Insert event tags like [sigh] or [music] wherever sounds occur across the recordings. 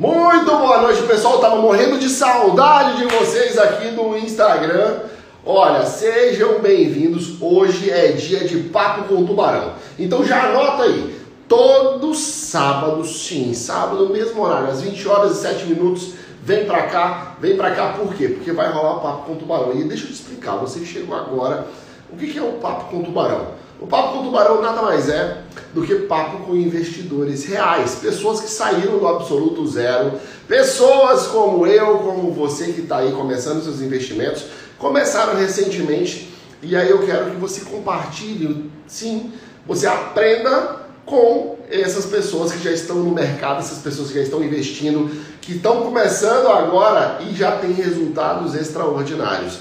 Muito boa noite, pessoal. Tava morrendo de saudade de vocês aqui no Instagram. Olha, sejam bem-vindos. Hoje é dia de Papo com Tubarão. Então já anota aí. Todo sábado, sim, sábado, mesmo horário, às 20 horas e 7 minutos, vem pra cá. Vem pra cá por quê? Porque vai rolar o Papo com Tubarão. E deixa eu te explicar, você que chegou agora, o que é o Papo com Tubarão? O Papo com Tubarão nada mais é do que papo com investidores reais, pessoas que saíram do absoluto zero, pessoas como eu, como você que está aí começando seus investimentos, começaram recentemente e aí eu quero que você compartilhe, sim, você aprenda com essas pessoas que já estão no mercado, essas pessoas que já estão investindo, que estão começando agora e já têm resultados extraordinários.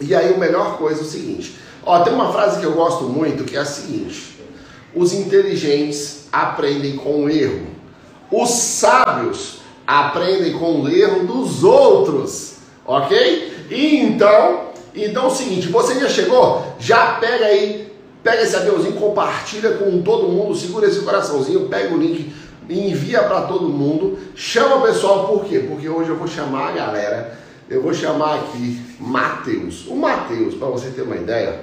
E aí, a melhor coisa é o seguinte: Ó, tem uma frase que eu gosto muito que é a seguinte: os inteligentes aprendem com o erro, os sábios aprendem com o erro dos outros, ok? E então, então é o seguinte: você já chegou? Já pega aí, pega esse aviãozinho, compartilha com todo mundo, segura esse coraçãozinho, pega o link envia para todo mundo. Chama o pessoal, por quê? Porque hoje eu vou chamar a galera. Eu vou chamar aqui Matheus. O Matheus, para você ter uma ideia,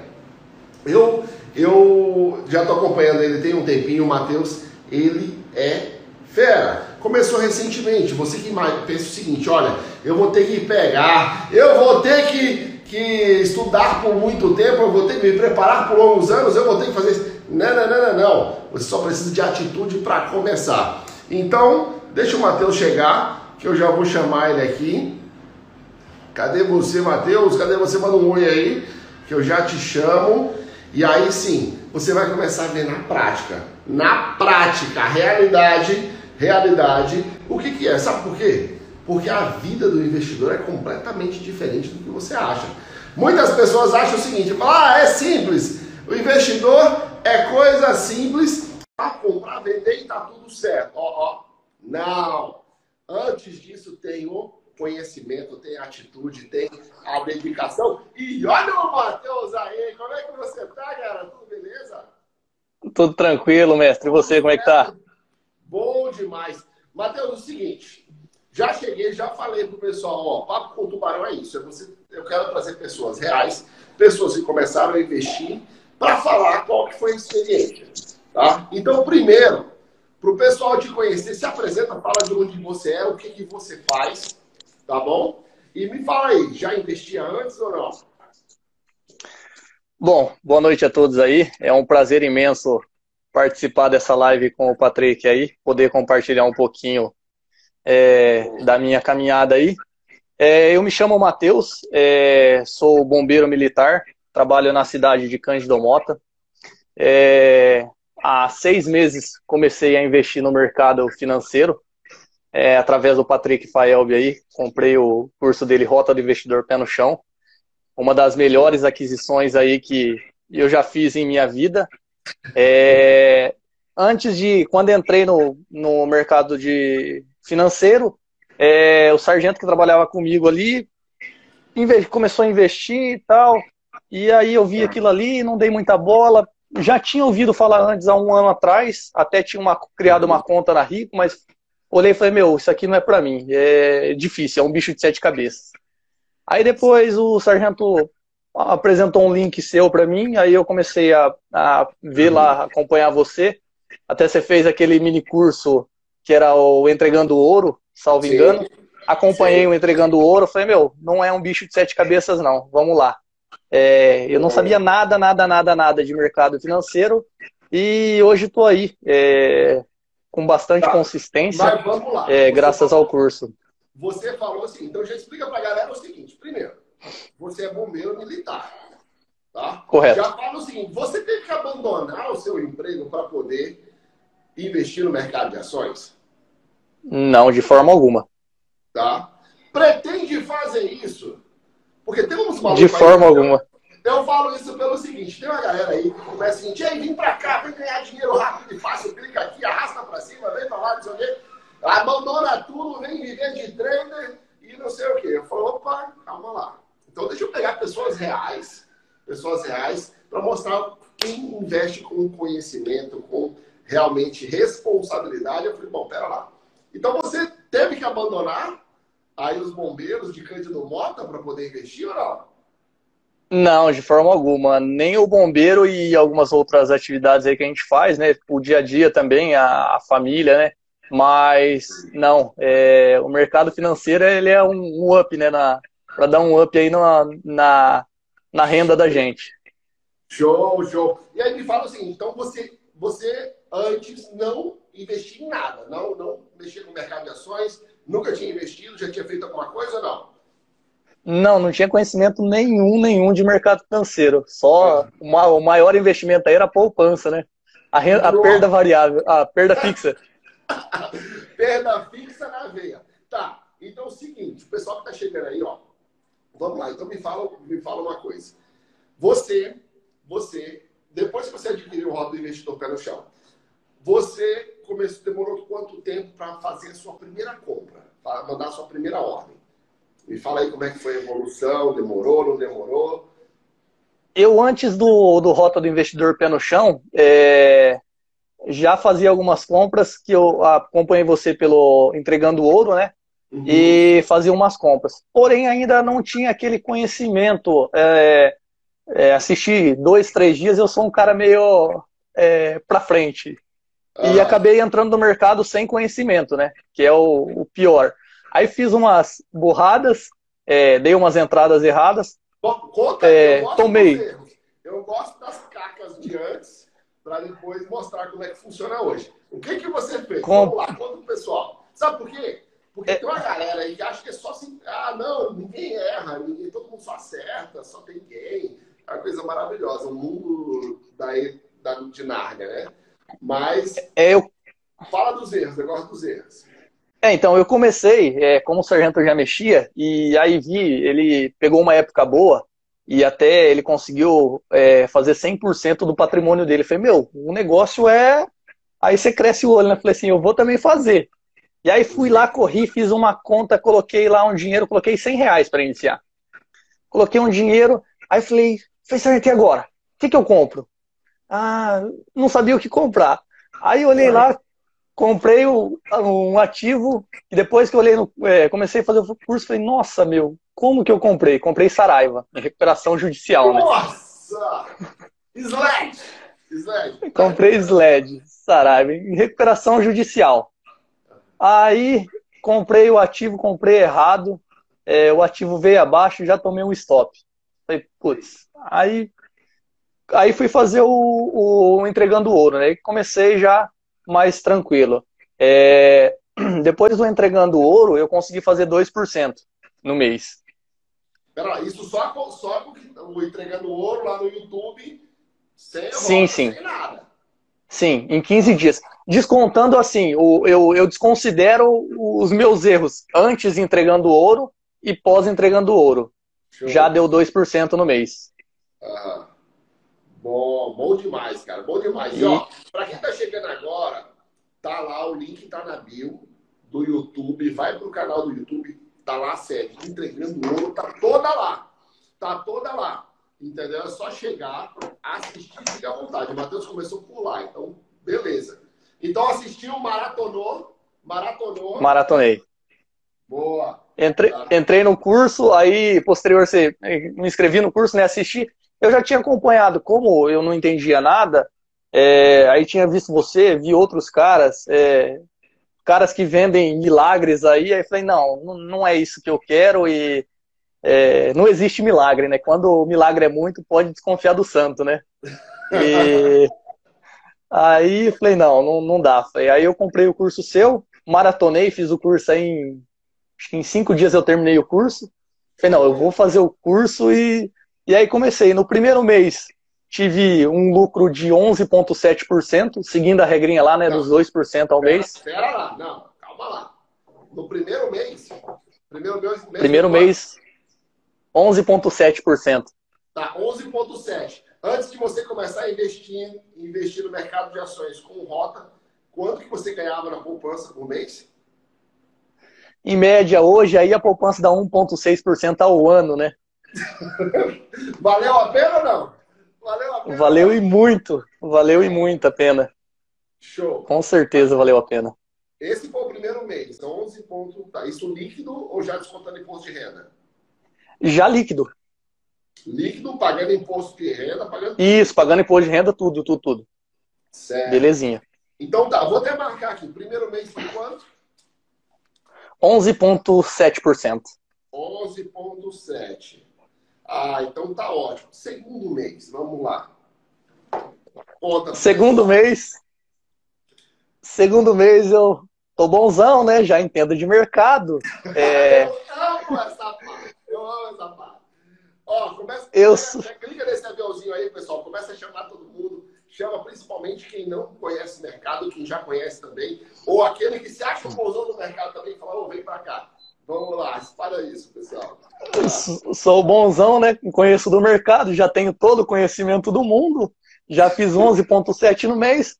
eu, eu já estou acompanhando ele tem um tempinho, o Matheus, ele é fera. Começou recentemente. Você que pensa o seguinte: olha, eu vou ter que pegar, eu vou ter que, que estudar por muito tempo, eu vou ter que me preparar por longos anos, eu vou ter que fazer isso. Não, não, não, não, não. Você só precisa de atitude para começar. Então, deixa o Matheus chegar, que eu já vou chamar ele aqui. Cadê você, Matheus? Cadê você? Manda um oi aí, que eu já te chamo. E aí sim, você vai começar a ver na prática. Na prática, realidade, realidade, o que, que é? Sabe por quê? Porque a vida do investidor é completamente diferente do que você acha. Muitas pessoas acham o seguinte, ah, é simples. O investidor é coisa simples para comprar, vender e tá tudo certo. Ó, ó. Não. Antes disso tem o conhecimento, tem atitude, tem a dedicação. E olha o Matheus aí, como é que você tá, cara? Tudo beleza? Tudo tranquilo, mestre. E você, como é que tá? Bom demais. Matheus, é o seguinte, já cheguei, já falei pro pessoal, ó, papo com tubarão é isso. Eu, você, eu quero trazer pessoas reais, pessoas que começaram a investir, para falar qual que foi a experiência. Tá? Então, primeiro, para o pessoal te conhecer, se apresenta, fala de onde você é, o que, que você faz, tá bom? E me fala aí, já investia antes ou não? Bom, boa noite a todos aí. É um prazer imenso participar dessa live com o Patrick aí, poder compartilhar um pouquinho é, da minha caminhada aí. É, eu me chamo Matheus, é, sou bombeiro militar, trabalho na cidade de Cândido Mota. É, há seis meses comecei a investir no mercado financeiro, é, através do Patrick Faelb aí, comprei o curso dele Rota do Investidor Pé no Chão, uma das melhores aquisições aí que eu já fiz em minha vida. É, antes de, quando entrei no, no mercado de financeiro, é, o sargento que trabalhava comigo ali começou a investir e tal, e aí eu vi aquilo ali, não dei muita bola, já tinha ouvido falar antes, há um ano atrás, até tinha uma, criado uma conta na Rico, mas olhei e falei, meu, isso aqui não é para mim, é difícil, é um bicho de sete cabeças. Aí depois o sargento apresentou um link seu para mim, aí eu comecei a, a ver lá, acompanhar você, até você fez aquele mini curso que era o Entregando Ouro, salvo Sim. engano. Acompanhei Sim. o Entregando Ouro, falei, meu, não é um bicho de sete cabeças não, vamos lá. É, eu não sabia nada, nada, nada, nada de mercado financeiro e hoje estou aí. É, com bastante tá. consistência, Mas vamos lá. É, graças falou, ao curso. Você falou assim, então já explica para a galera o seguinte: primeiro, você é bombeiro militar, tá? Correto. Já fala o seguinte: você teve que abandonar o seu emprego para poder investir no mercado de ações? Não, de forma alguma. Tá? Pretende fazer isso? Porque tem uns De forma alguma. Eu falo isso pelo seguinte: tem uma galera aí que começa assim, aí, vem pra cá, vem ganhar dinheiro rápido e fácil, clica aqui, arrasta pra cima, vem pra lá, não sei o quê, abandona tudo, vem viver de trader e não sei o quê. Eu falo, opa, calma lá. Então deixa eu pegar pessoas reais, pessoas reais, para mostrar quem investe com conhecimento, com realmente responsabilidade. Eu falei, bom, pera lá. Então você teve que abandonar aí os bombeiros de Cândido Mota para poder investir ou não? Não, de forma alguma. Nem o bombeiro e algumas outras atividades aí que a gente faz, né? O dia a dia também, a, a família, né? Mas não, é, o mercado financeiro ele é um, up, né? Para dar um up aí na, na, na renda da gente. Show, show. E aí me fala assim, então você, você antes não investia em nada, não, não mexia no mercado de ações, nunca tinha investido, já tinha feito alguma coisa ou não? Não, não tinha conhecimento nenhum, nenhum de mercado financeiro. Só uma, o maior investimento aí era a poupança, né? A, renda, a perda variável, a perda fixa. [laughs] perda fixa na veia. Tá, então é o seguinte, o pessoal que tá chegando aí, ó. Vamos lá, então me fala, me fala uma coisa. Você, você, depois que você adquiriu o Roda do Investidor Pé no Chão, você começou, demorou quanto tempo para fazer a sua primeira compra? Para mandar a sua primeira ordem? Me fala aí como é que foi a evolução, demorou, não demorou? Eu, antes do, do Rota do Investidor Pé no Chão, é, já fazia algumas compras que eu acompanhei você pelo Entregando Ouro, né? Uhum. E fazia umas compras. Porém, ainda não tinha aquele conhecimento. É, é, assistir dois, três dias, eu sou um cara meio é, pra frente. Ah. E acabei entrando no mercado sem conhecimento, né? Que é o, o pior. Aí fiz umas burradas, é, dei umas entradas erradas. Conta, é, eu tomei. Eu gosto das cacas de antes, para depois mostrar como é que funciona hoje. O que, que você fez? Com... Vamos lá, conta pro pessoal. Sabe por quê? Porque é... tem uma galera aí que acha que é só assim, ah, não, ninguém erra, ninguém, todo mundo só acerta, só tem quem. É uma coisa maravilhosa, o mundo da, da, de né? Mas é, eu... fala dos erros, eu gosto dos erros. É, então, eu comecei, é, como o sargento já mexia, e aí vi, ele pegou uma época boa, e até ele conseguiu é, fazer 100% do patrimônio dele. Eu falei, meu, o negócio é... Aí você cresce o olho, né? Eu falei assim, eu vou também fazer. E aí fui lá, corri, fiz uma conta, coloquei lá um dinheiro, coloquei 100 reais para iniciar. Coloquei um dinheiro, aí falei, falei, sargento, e agora? O que, que eu compro? Ah, não sabia o que comprar. Aí olhei lá, comprei um ativo e depois que eu olhei no, é, comecei a fazer o curso, falei, nossa, meu, como que eu comprei? Comprei Saraiva, em recuperação judicial, né? Nossa! Sled! Sled! Comprei Sled, Saraiva, em recuperação judicial. Aí comprei o ativo, comprei errado, é, o ativo veio abaixo, já tomei um stop. Falei, putz, aí, aí fui fazer o, o entregando ouro, né? comecei já mais tranquilo. É, [clears throat] depois do entregando ouro, eu consegui fazer 2% no mês. Pera isso só, só o entregando ouro lá no YouTube, sem, sim, sim. sem nada. Sim, em 15 dias. Descontando assim, o, eu, eu desconsidero os meus erros antes entregando ouro e pós entregando ouro. Show. Já deu 2% no mês. Aham. Bom, bom demais, cara. Bom demais. E, ó, pra quem tá chegando agora, tá lá, o link tá na bio do YouTube. Vai pro canal do YouTube, tá lá a série Entregando Ouro, tá toda lá. Tá toda lá. Entendeu? É só chegar, assistir ficar à vontade. O Matheus começou por lá, então, beleza. Então assistiu, maratonou, maratonou. Maratonei. Boa. Entrei, entrei no curso, aí posterior você me inscrevi no curso, né? Assisti eu já tinha acompanhado, como eu não entendia nada, é, aí tinha visto você, vi outros caras, é, caras que vendem milagres aí, aí falei, não, não é isso que eu quero e é, não existe milagre, né? Quando o milagre é muito, pode desconfiar do santo, né? E [laughs] aí falei, não, não, não dá. Aí eu comprei o curso seu, maratonei, fiz o curso aí em, em cinco dias eu terminei o curso. Falei, não, eu vou fazer o curso e e aí comecei. No primeiro mês tive um lucro de 11,7%, seguindo a regrinha lá, né, não, dos 2% ao pera, mês. Espera lá, não, calma lá. No primeiro mês, primeiro mês, mês primeiro mês 11,7%. Tá, 11,7%. Antes de você começar a investir, investir no mercado de ações com rota, quanto que você ganhava na poupança por mês? Em média, hoje, aí a poupança dá 1,6% ao ano, né? [laughs] Valeu a pena ou não? Valeu a pena? Valeu e muito. Valeu e muito a pena. Show. Com certeza valeu a pena. Esse foi o primeiro mês, 11 pontos. Tá, isso líquido ou já descontando imposto de renda? Já líquido. Líquido, pagando imposto de renda, pagando. Isso, pagando imposto de renda, tudo, tudo, tudo. Certo. Belezinha. Então tá, vou até marcar aqui. Primeiro mês foi quanto? 11,7%. 11,7%. Ah, então tá ótimo. Segundo mês, vamos lá. Conta segundo mês. Segundo mês eu tô bonzão, né? Já entendo de mercado. É... [laughs] eu amo essa parte. Eu amo essa parte. Ó, começa. Eu... Clica nesse aviãozinho aí, pessoal. Começa a chamar todo mundo. Chama principalmente quem não conhece o mercado, quem já conhece também. Ou aquele que se acha um bonzão do mercado também, fala, ô, vem pra cá. Vamos lá, espalha isso, pessoal. Sou bonzão, né? Conheço do mercado, já tenho todo o conhecimento do mundo, já fiz 11,7 no mês.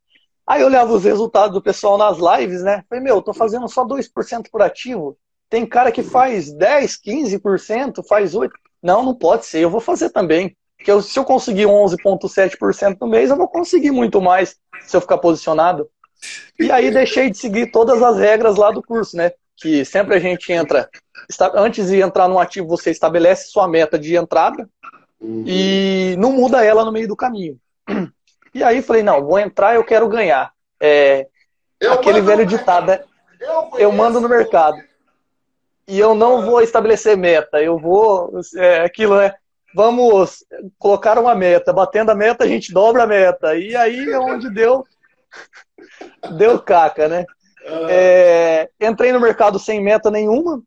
Aí eu olhava os resultados do pessoal nas lives, né? Falei, meu, tô fazendo só 2% por ativo. Tem cara que faz 10, 15%, faz 8%. Não, não pode ser, eu vou fazer também. Porque eu, se eu conseguir 11,7% no mês, eu vou conseguir muito mais se eu ficar posicionado. E aí deixei de seguir todas as regras lá do curso, né? Que sempre a gente entra, antes de entrar no ativo, você estabelece sua meta de entrada uhum. e não muda ela no meio do caminho. E aí falei, não, vou entrar, eu quero ganhar. É, aquele velho ditado, né? Eu, eu mando no mercado. E eu não vou estabelecer meta, eu vou. É, aquilo é. Vamos colocar uma meta. Batendo a meta, a gente dobra a meta. E aí é onde deu. [laughs] Deu caca, né? É, entrei no mercado sem meta nenhuma,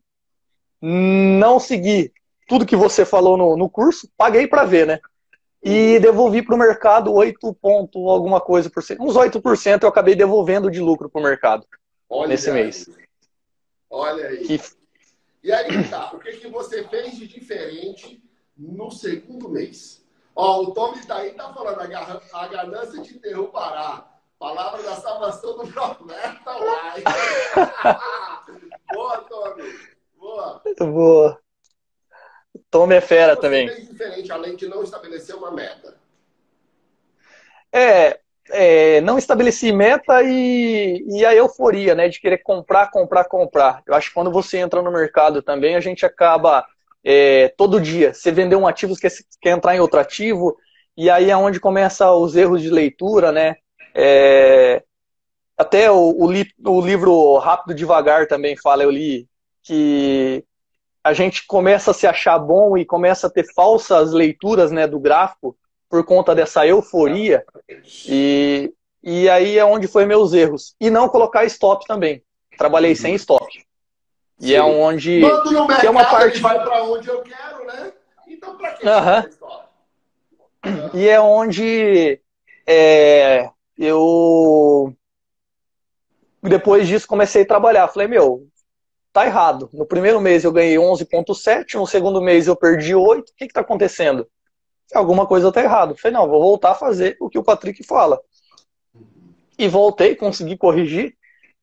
não segui tudo que você falou no, no curso, paguei para ver, né? E uhum. devolvi para o mercado 8 ponto alguma coisa por cento. Uns 8% eu acabei devolvendo de lucro para o mercado Olha nesse aí. mês. Olha aí. Que... E aí, tá, o que, que você fez de diferente no segundo mês? Ó, o Tommy tá aí, tá falando, a, ganância te interromperá. Palavra da salvação do profeta Uai. [laughs] Boa, Tommy. Boa. Boa. Tommy é fera Você também. Fez diferente, além de não estabelecer uma meta. É, é, não estabeleci meta e, e a euforia, né, de querer comprar, comprar, comprar. Eu acho que quando você entra no mercado também, a gente acaba é, todo dia. Você vender um ativo, quer, quer entrar em outro ativo, e aí é onde começa os erros de leitura, né? É, até o, o, li, o, livro Rápido Devagar também fala, eu li, que a gente começa a se achar bom e começa a ter falsas leituras né, do gráfico por conta dessa euforia. E, e aí é onde foi meus erros. E não colocar stop também. Trabalhei sem stop. E é Sim. é onde. Quando no mercado, que é uma parte. vai para onde eu quero, né? Então, para que uh stop? E é onde. É, eu depois disso comecei a trabalhar. Falei, meu, tá errado. No primeiro mês eu ganhei 11,7, no segundo mês eu perdi 8. O que está acontecendo? Alguma coisa tá errado. Falei, não, vou voltar a fazer o que o Patrick fala. E voltei, consegui corrigir.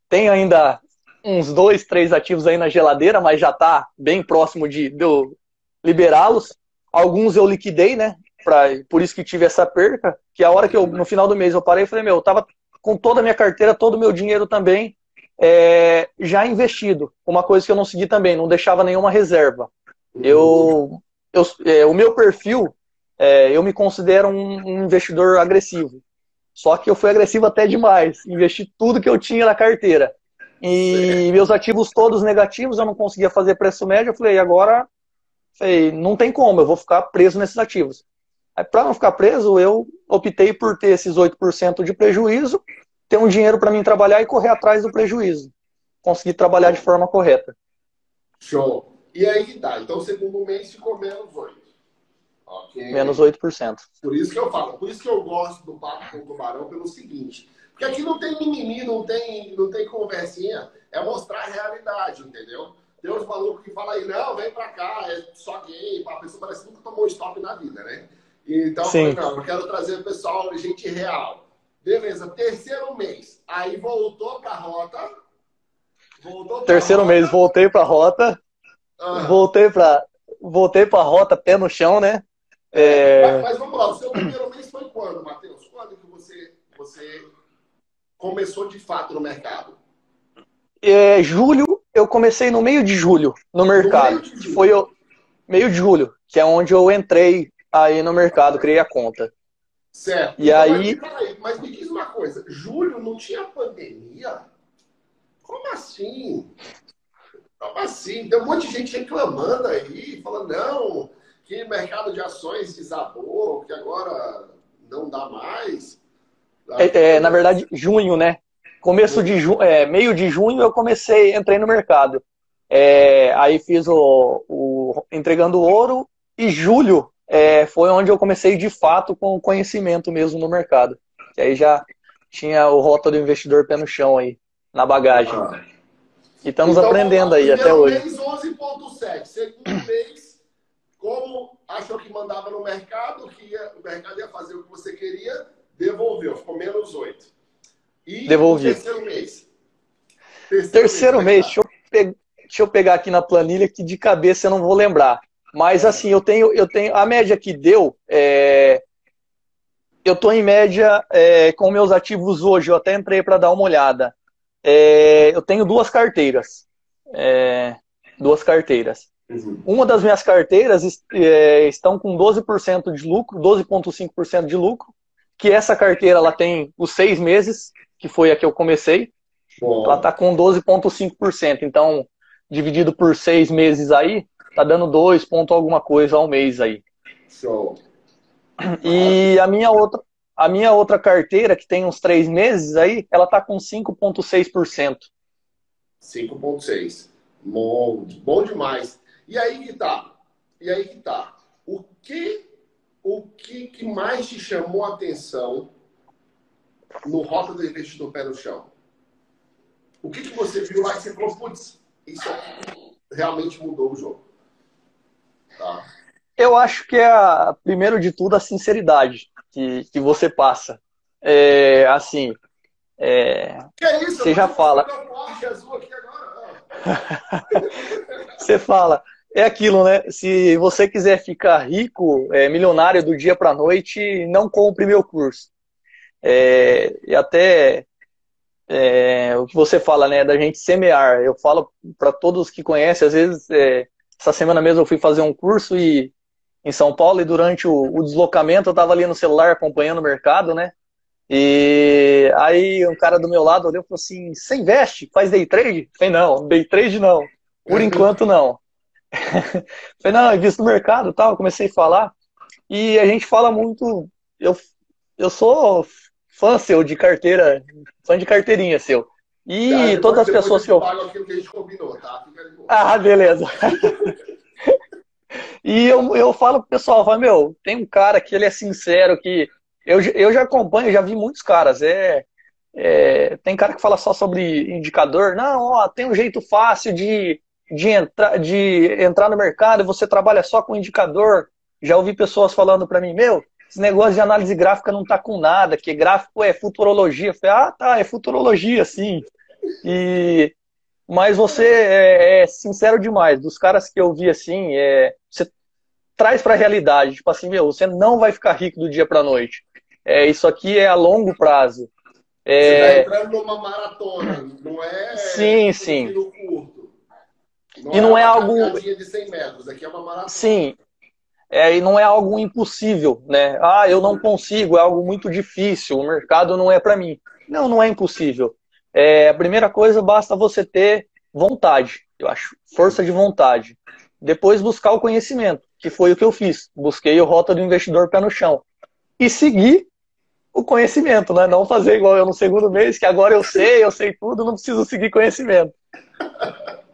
Tem ainda uns dois, três ativos aí na geladeira, mas já tá bem próximo de, de eu liberá-los. Alguns eu liquidei, né? Pra, por isso que tive essa perca, que a hora que eu, no final do mês eu parei, eu falei, meu, eu tava com toda a minha carteira, todo o meu dinheiro também é, já investido. Uma coisa que eu não segui também, não deixava nenhuma reserva. Eu, eu é, o meu perfil, é, eu me considero um, um, investidor agressivo. Só que eu fui agressivo até demais. Investi tudo que eu tinha na carteira. E meus ativos todos negativos, eu não conseguia fazer preço médio. Eu falei, agora falei, não tem como, eu vou ficar preso nesses ativos. Para não ficar preso, eu optei por ter esses 8% de prejuízo, ter um dinheiro para mim trabalhar e correr atrás do prejuízo. Conseguir trabalhar de forma correta. Show. E aí que tá. Então, o segundo mês ficou menos 8%. Okay. Menos 8%. Por isso que eu falo, por isso que eu gosto do Papo com o Tubarão, pelo seguinte. Porque aqui não tem mimimi, não tem, não tem conversinha. É mostrar a realidade, entendeu? Tem uns malucos que falam aí, não, vem pra cá, é só gay. A pessoa parece que nunca tomou stop na vida, né? Então, Sim. eu falei, não, eu quero trazer o pessoal, gente real. Beleza, terceiro mês. Aí voltou pra rota. Voltou pra terceiro rota. mês, voltei pra rota. Uhum. Voltei pra, voltei pra rota, pé no chão, né? É... Mas, mas, vamos lá, o seu primeiro mês foi quando, Matheus? Quando que você, você começou de fato no mercado? é, julho, eu comecei no meio de julho no mercado. No Foi o meio de julho, que é onde eu entrei aí no mercado, criei a conta. Certo. E então, aí... Mas, mas me diz uma coisa, julho não tinha pandemia? Como assim? Como assim? Tem um monte de gente reclamando aí, falando, não, que o mercado de ações desabou, que agora não dá mais. É, é, na verdade, junho, né? Começo de junho, é, meio de junho eu comecei, entrei no mercado. É, aí fiz o, o, entregando ouro e julho é, foi onde eu comecei de fato com conhecimento mesmo no mercado. E aí já tinha o rota do investidor pé no chão aí, na bagagem. Ah. E estamos então, aprendendo aí até hoje. Mês 11.7, segundo mês, como achou que mandava no mercado, que ia, o mercado ia fazer o que você queria, devolveu, ficou menos 8. E Devolvi. terceiro mês? Terceiro, terceiro mês, mês deixa, eu pegar, deixa eu pegar aqui na planilha que de cabeça eu não vou lembrar. Mas assim, eu tenho, eu tenho a média que deu. É, eu estou em média é, com meus ativos hoje. Eu até entrei para dar uma olhada. É, eu tenho duas carteiras. É, duas carteiras. Uhum. Uma das minhas carteiras é, estão com 12% de lucro, 12,5% de lucro. Que essa carteira ela tem os seis meses, que foi a que eu comecei. Bom. Ela está com 12,5%. Então, dividido por seis meses aí, tá dando dois ponto alguma coisa ao mês aí. Show. E a minha outra, a minha outra carteira, que tem uns três meses aí, ela tá com 5,6%. 5,6%. Bom, bom demais. E aí que tá. E aí que tá. O que, o que, que mais te chamou a atenção no Rota do Investidor Pé no Chão? O que, que você viu lá e você falou, putz, isso realmente mudou o jogo? Tá. Eu acho que é, a, primeiro de tudo, a sinceridade que, que você passa. É, assim, é, que é isso? você já fala. [laughs] você fala. É aquilo, né? Se você quiser ficar rico, é, milionário do dia para noite, não compre meu curso. É, e até é, o que você fala, né, da gente semear. Eu falo para todos que conhecem, às vezes é, essa semana mesmo eu fui fazer um curso e, em São Paulo e durante o, o deslocamento eu estava ali no celular acompanhando o mercado, né? E aí um cara do meu lado olhou e falou assim: Você investe? Faz day trade? Falei: Não, day trade não. Por uhum. enquanto não. [laughs] Falei: Não, invisto no mercado tal. Comecei a falar. E a gente fala muito. Eu, eu sou fã seu de carteira, fã de carteirinha seu. E tá, todas as pessoas que eu. Aquilo que a gente combinou, tá? Ah, beleza. [laughs] e eu, eu falo pro pessoal, falo, meu, tem um cara que ele é sincero, que eu, eu já acompanho, já vi muitos caras. É, é, tem cara que fala só sobre indicador. Não, ó, tem um jeito fácil de, de, entrar, de entrar no mercado e você trabalha só com indicador. Já ouvi pessoas falando para mim, meu, esse negócio de análise gráfica não tá com nada, que gráfico é futurologia. Eu falei, ah, tá, é futurologia, sim. E mas você é, é, sincero demais. Dos caras que eu vi assim, é, você traz para a realidade, tipo assim, meu, você não vai ficar rico do dia para noite. É, isso aqui é a longo prazo. É... Você está entrando numa maratona, não é? Sim, sim. Curto. Não e é não é algo. de 100 metros, aqui é uma maratona. Sim. É, e não é algo impossível, né? Ah, eu não consigo, é algo muito difícil, o mercado não é para mim. Não, não é impossível. É, a primeira coisa, basta você ter vontade, eu acho, força de vontade. Depois buscar o conhecimento, que foi o que eu fiz. Busquei o rota do investidor pé no chão. E seguir o conhecimento, né? Não fazer igual eu no segundo mês, que agora eu sei, eu sei tudo, não preciso seguir conhecimento. [laughs]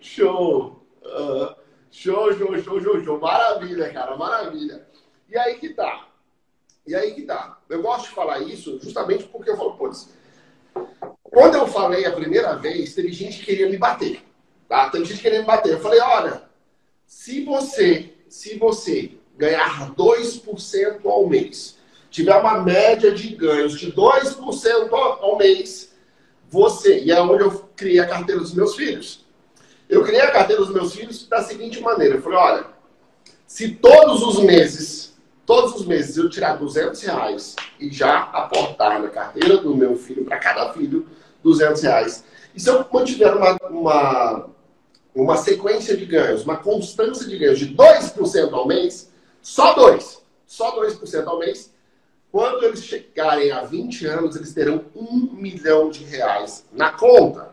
show! Uh, show, show, show, show, show. Maravilha, cara, maravilha. E aí que tá. E aí que tá. Eu gosto de falar isso justamente porque eu falo, putz, quando eu falei a primeira vez, teve gente que queria me bater. Tá? Teve gente que queria me bater. Eu falei, olha, se você, se você ganhar 2% ao mês, tiver uma média de ganhos de 2% ao mês, você, e é onde eu criei a carteira dos meus filhos. Eu criei a carteira dos meus filhos da seguinte maneira. Eu falei, olha, se todos os meses todos os meses eu tirar 200 reais e já aportar na carteira do meu filho, para cada filho, 200 reais. E se eu mantiver uma, uma, uma sequência de ganhos, uma constância de ganhos de 2% ao mês, só 2%, só 2% ao mês, quando eles chegarem a 20 anos, eles terão um milhão de reais na conta.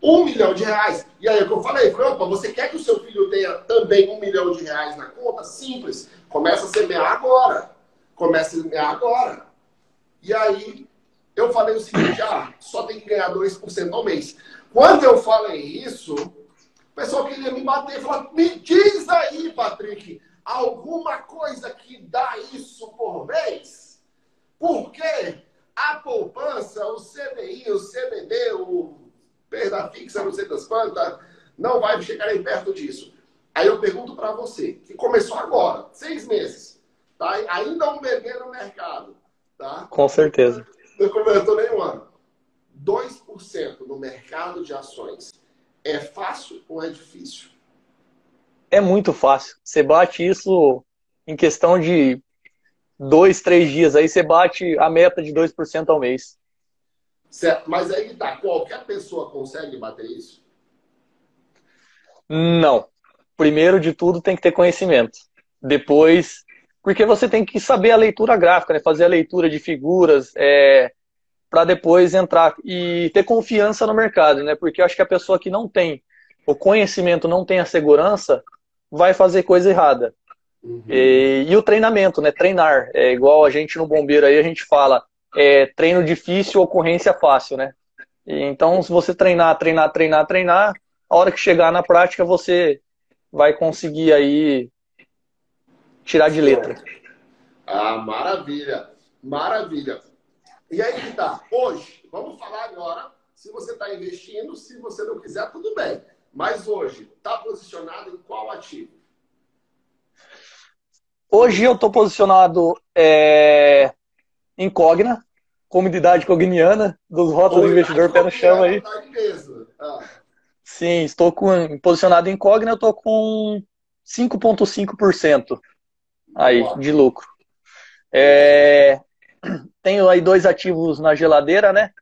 Um milhão de reais. E aí é o que eu falei, falei, opa, você quer que o seu filho tenha também um milhão de reais na conta? Simples. Começa a semear agora. Começa a semear agora. E aí eu falei o seguinte, ah, só tem que ganhar 2% ao mês. Quando eu falei isso, o pessoal queria me bater e falar, me diz aí, Patrick, alguma coisa que dá isso por mês? Porque a poupança, o CDI, o CDB, o perda fixa, não sei das quantas, não vai chegar nem perto disso. Aí eu pergunto para você, que começou agora, seis meses, tá? ainda um bebê no mercado, tá? Com certeza. Não comentou nenhum ano. 2% no mercado de ações é fácil ou é difícil? É muito fácil. Você bate isso em questão de dois, três dias. Aí você bate a meta de 2% ao mês. Certo. Mas aí tá, qualquer pessoa consegue bater isso? Não. Primeiro de tudo tem que ter conhecimento. Depois, porque você tem que saber a leitura gráfica, né? fazer a leitura de figuras, é, para depois entrar e ter confiança no mercado, né? Porque eu acho que a pessoa que não tem o conhecimento, não tem a segurança, vai fazer coisa errada. Uhum. E, e, o treinamento, né? Treinar. É igual a gente no bombeiro aí, a gente fala é, treino difícil, ocorrência fácil, né? E, então, se você treinar, treinar, treinar, treinar, a hora que chegar na prática, você vai conseguir aí tirar de letra. Ah, maravilha, maravilha. E aí que tá, hoje, vamos falar agora, se você está investindo, se você não quiser, tudo bem. Mas hoje, está posicionado em qual ativo? Hoje eu estou posicionado é, em Cogna, comunidade cogniana, dos rótulos do investidor pé no chão aí. Tá ah. Sim, estou com, posicionado em Cogna, eu estou com 5,5% aí de lucro. É, tenho aí dois ativos na geladeira, né?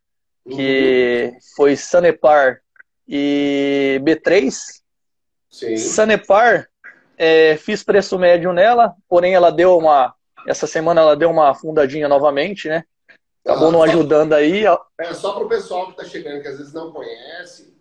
Que uhum. foi Sanepar e B3. Sim. Sanepar, é, fiz preço médio nela, porém ela deu uma. Essa semana ela deu uma afundadinha novamente, né? Acabou ah, não ajudando aí. É só para o pessoal que está chegando, que às vezes não conhece.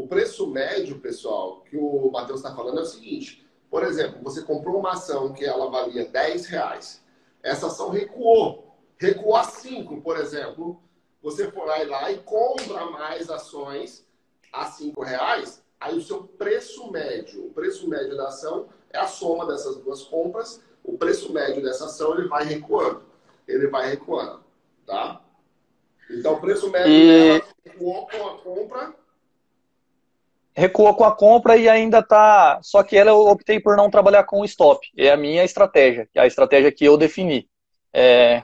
O preço médio, pessoal, que o Matheus está falando é o seguinte: por exemplo, você comprou uma ação que ela valia 10 reais. Essa ação recuou. Recuou a 5, por exemplo. Você vai lá e compra mais ações a 5 reais. Aí o seu preço médio, o preço médio da ação é a soma dessas duas compras. O preço médio dessa ação ele vai recuando. Ele vai recuando, tá? Então o preço médio e... dela recuou com a compra recuou com a compra e ainda tá. Só que ela eu optei por não trabalhar com o stop. É a minha estratégia, é a estratégia que eu defini. É,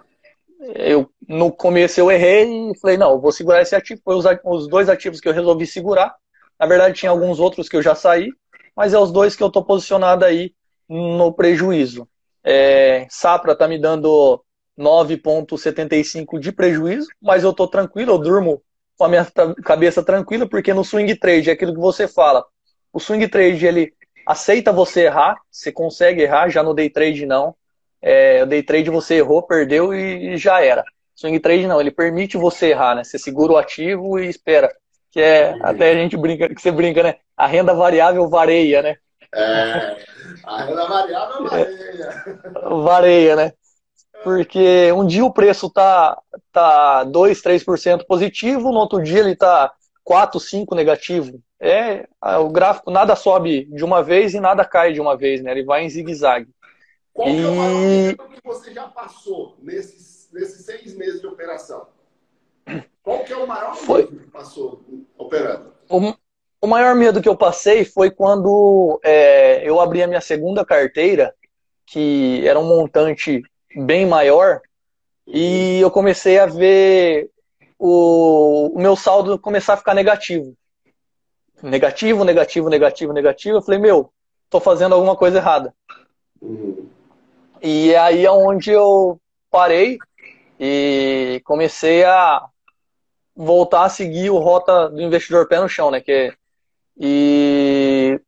eu no começo eu errei e falei não, vou segurar esse ativo. Foi os, dois ativos que eu resolvi segurar. Na verdade tinha alguns outros que eu já saí, mas é os dois que eu estou posicionado aí no prejuízo. É, Sapra está me dando 9,75 de prejuízo, mas eu estou tranquilo, eu durmo com a minha cabeça tranquila, porque no swing trade é aquilo que você fala. O swing trade ele aceita você errar, você consegue errar, já no day trade não. É, o day trade você errou, perdeu e, já era. Swing trade não, ele permite você errar, né? Você segura o ativo e espera. Que é, até a gente brinca, que você brinca, né? A renda variável vareia, né? É, a renda variável vareia. [laughs] vareia, né? Porque um dia o preço tá, tá 2, 3% positivo, no outro dia ele tá 4, 5 negativo. É, o gráfico nada sobe de uma vez e nada cai de uma vez, né? Ele vai em zigue-zague. Qual e... é o maior medo que você já passou nesses, nesses seis meses de operação? Qual que é o maior foi... medo que passou operando? O, o maior medo que eu passei foi quando é, eu abri a minha segunda carteira, que era um montante bem maior e eu comecei a ver o, o meu saldo começar a ficar negativo. Negativo, negativo, negativo, negativo. Eu falei, meu, tô fazendo alguma coisa errada. Uhum. E aí é onde eu parei e comecei a voltar a seguir o rota do investidor pé no chão, né? Que e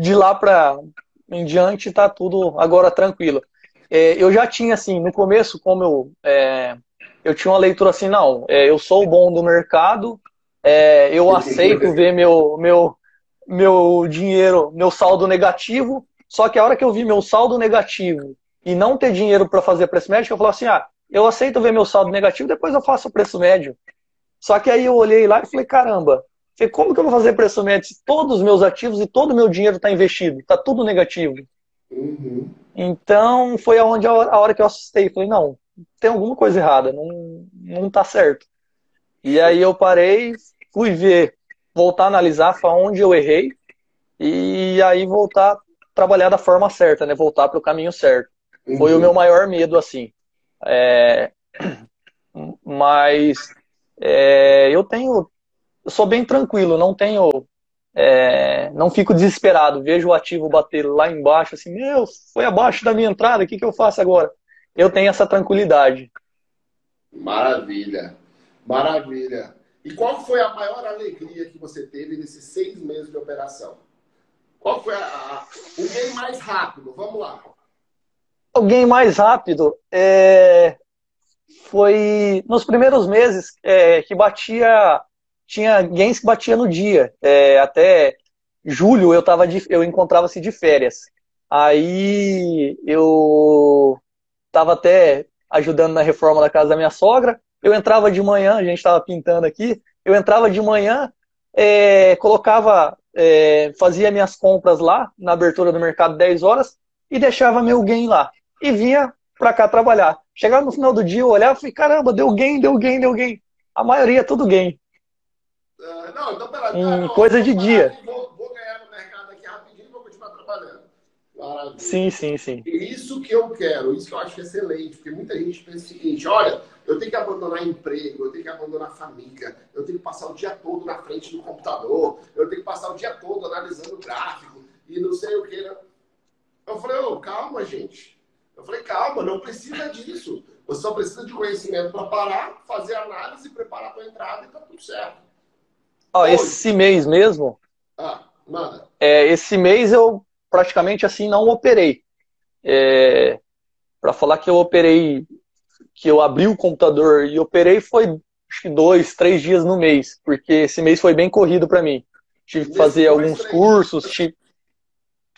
de lá para em diante está tudo agora tranquilo. É, eu já tinha assim, no começo, como eu é, eu tinha uma leitura assim, não, é, eu sou o bom do mercado, é, eu aceito ver meu meu meu dinheiro, meu saldo negativo. Só que a hora que eu vi meu saldo negativo e não ter dinheiro para fazer preço médio, eu falei assim, ah, eu aceito ver meu saldo negativo, depois eu faço o preço médio. Só que aí eu olhei lá e falei, caramba, como que eu vou fazer preço médio se todos os meus ativos e todo o meu dinheiro está investido? Está tudo negativo. Uhum. Então foi aonde a hora que eu assustei. Falei, não, tem alguma coisa errada, não, não tá certo. E aí eu parei, fui ver, voltar a analisar onde eu errei e aí voltar a trabalhar da forma certa, né? Voltar para o caminho certo. Uhum. Foi o meu maior medo, assim. É... Mas é... eu tenho eu sou bem tranquilo, não tenho. É, não fico desesperado. Vejo o ativo bater lá embaixo, assim, meu, foi abaixo da minha entrada, o que, que eu faço agora? Eu tenho essa tranquilidade. Maravilha, maravilha. E qual foi a maior alegria que você teve nesses seis meses de operação? Qual foi a, a, o game mais rápido? Vamos lá. O game mais rápido é, foi nos primeiros meses é, que batia tinha games que batia no dia. É, até julho eu tava de, eu encontrava-se de férias. Aí eu tava até ajudando na reforma da casa da minha sogra. Eu entrava de manhã, a gente estava pintando aqui. Eu entrava de manhã, é, colocava, é, fazia minhas compras lá na abertura do mercado 10 horas e deixava meu game lá. E vinha para cá trabalhar. Chegava no final do dia, eu olhava e falei, caramba, deu game, deu game, deu game. A maioria tudo game. Uh, não, então pera, em não, coisa de dia. Vou, vou, ganhar no mercado aqui rapidinho e vou continuar trabalhando. Maravilha. Sim, sim, sim. Isso que eu quero, isso que eu acho excelente, porque muita gente pensa o seguinte: olha, eu tenho que abandonar emprego, eu tenho que abandonar família, eu tenho que passar o dia todo na frente do computador, eu tenho que passar o dia todo analisando o gráfico e não sei o que. Né? Eu falei, oh, calma, gente. Eu falei, calma, não precisa disso. Você só precisa de conhecimento para parar, fazer análise, preparar a tua entrada e tá tudo certo. Ó, esse mês mesmo. Ah, manda. É, esse mês eu praticamente assim não operei. É, para falar que eu operei, que eu abri o computador e operei foi acho que dois, três dias no mês, porque esse mês foi bem corrido para mim. Tive que fazer alguns cursos, tive,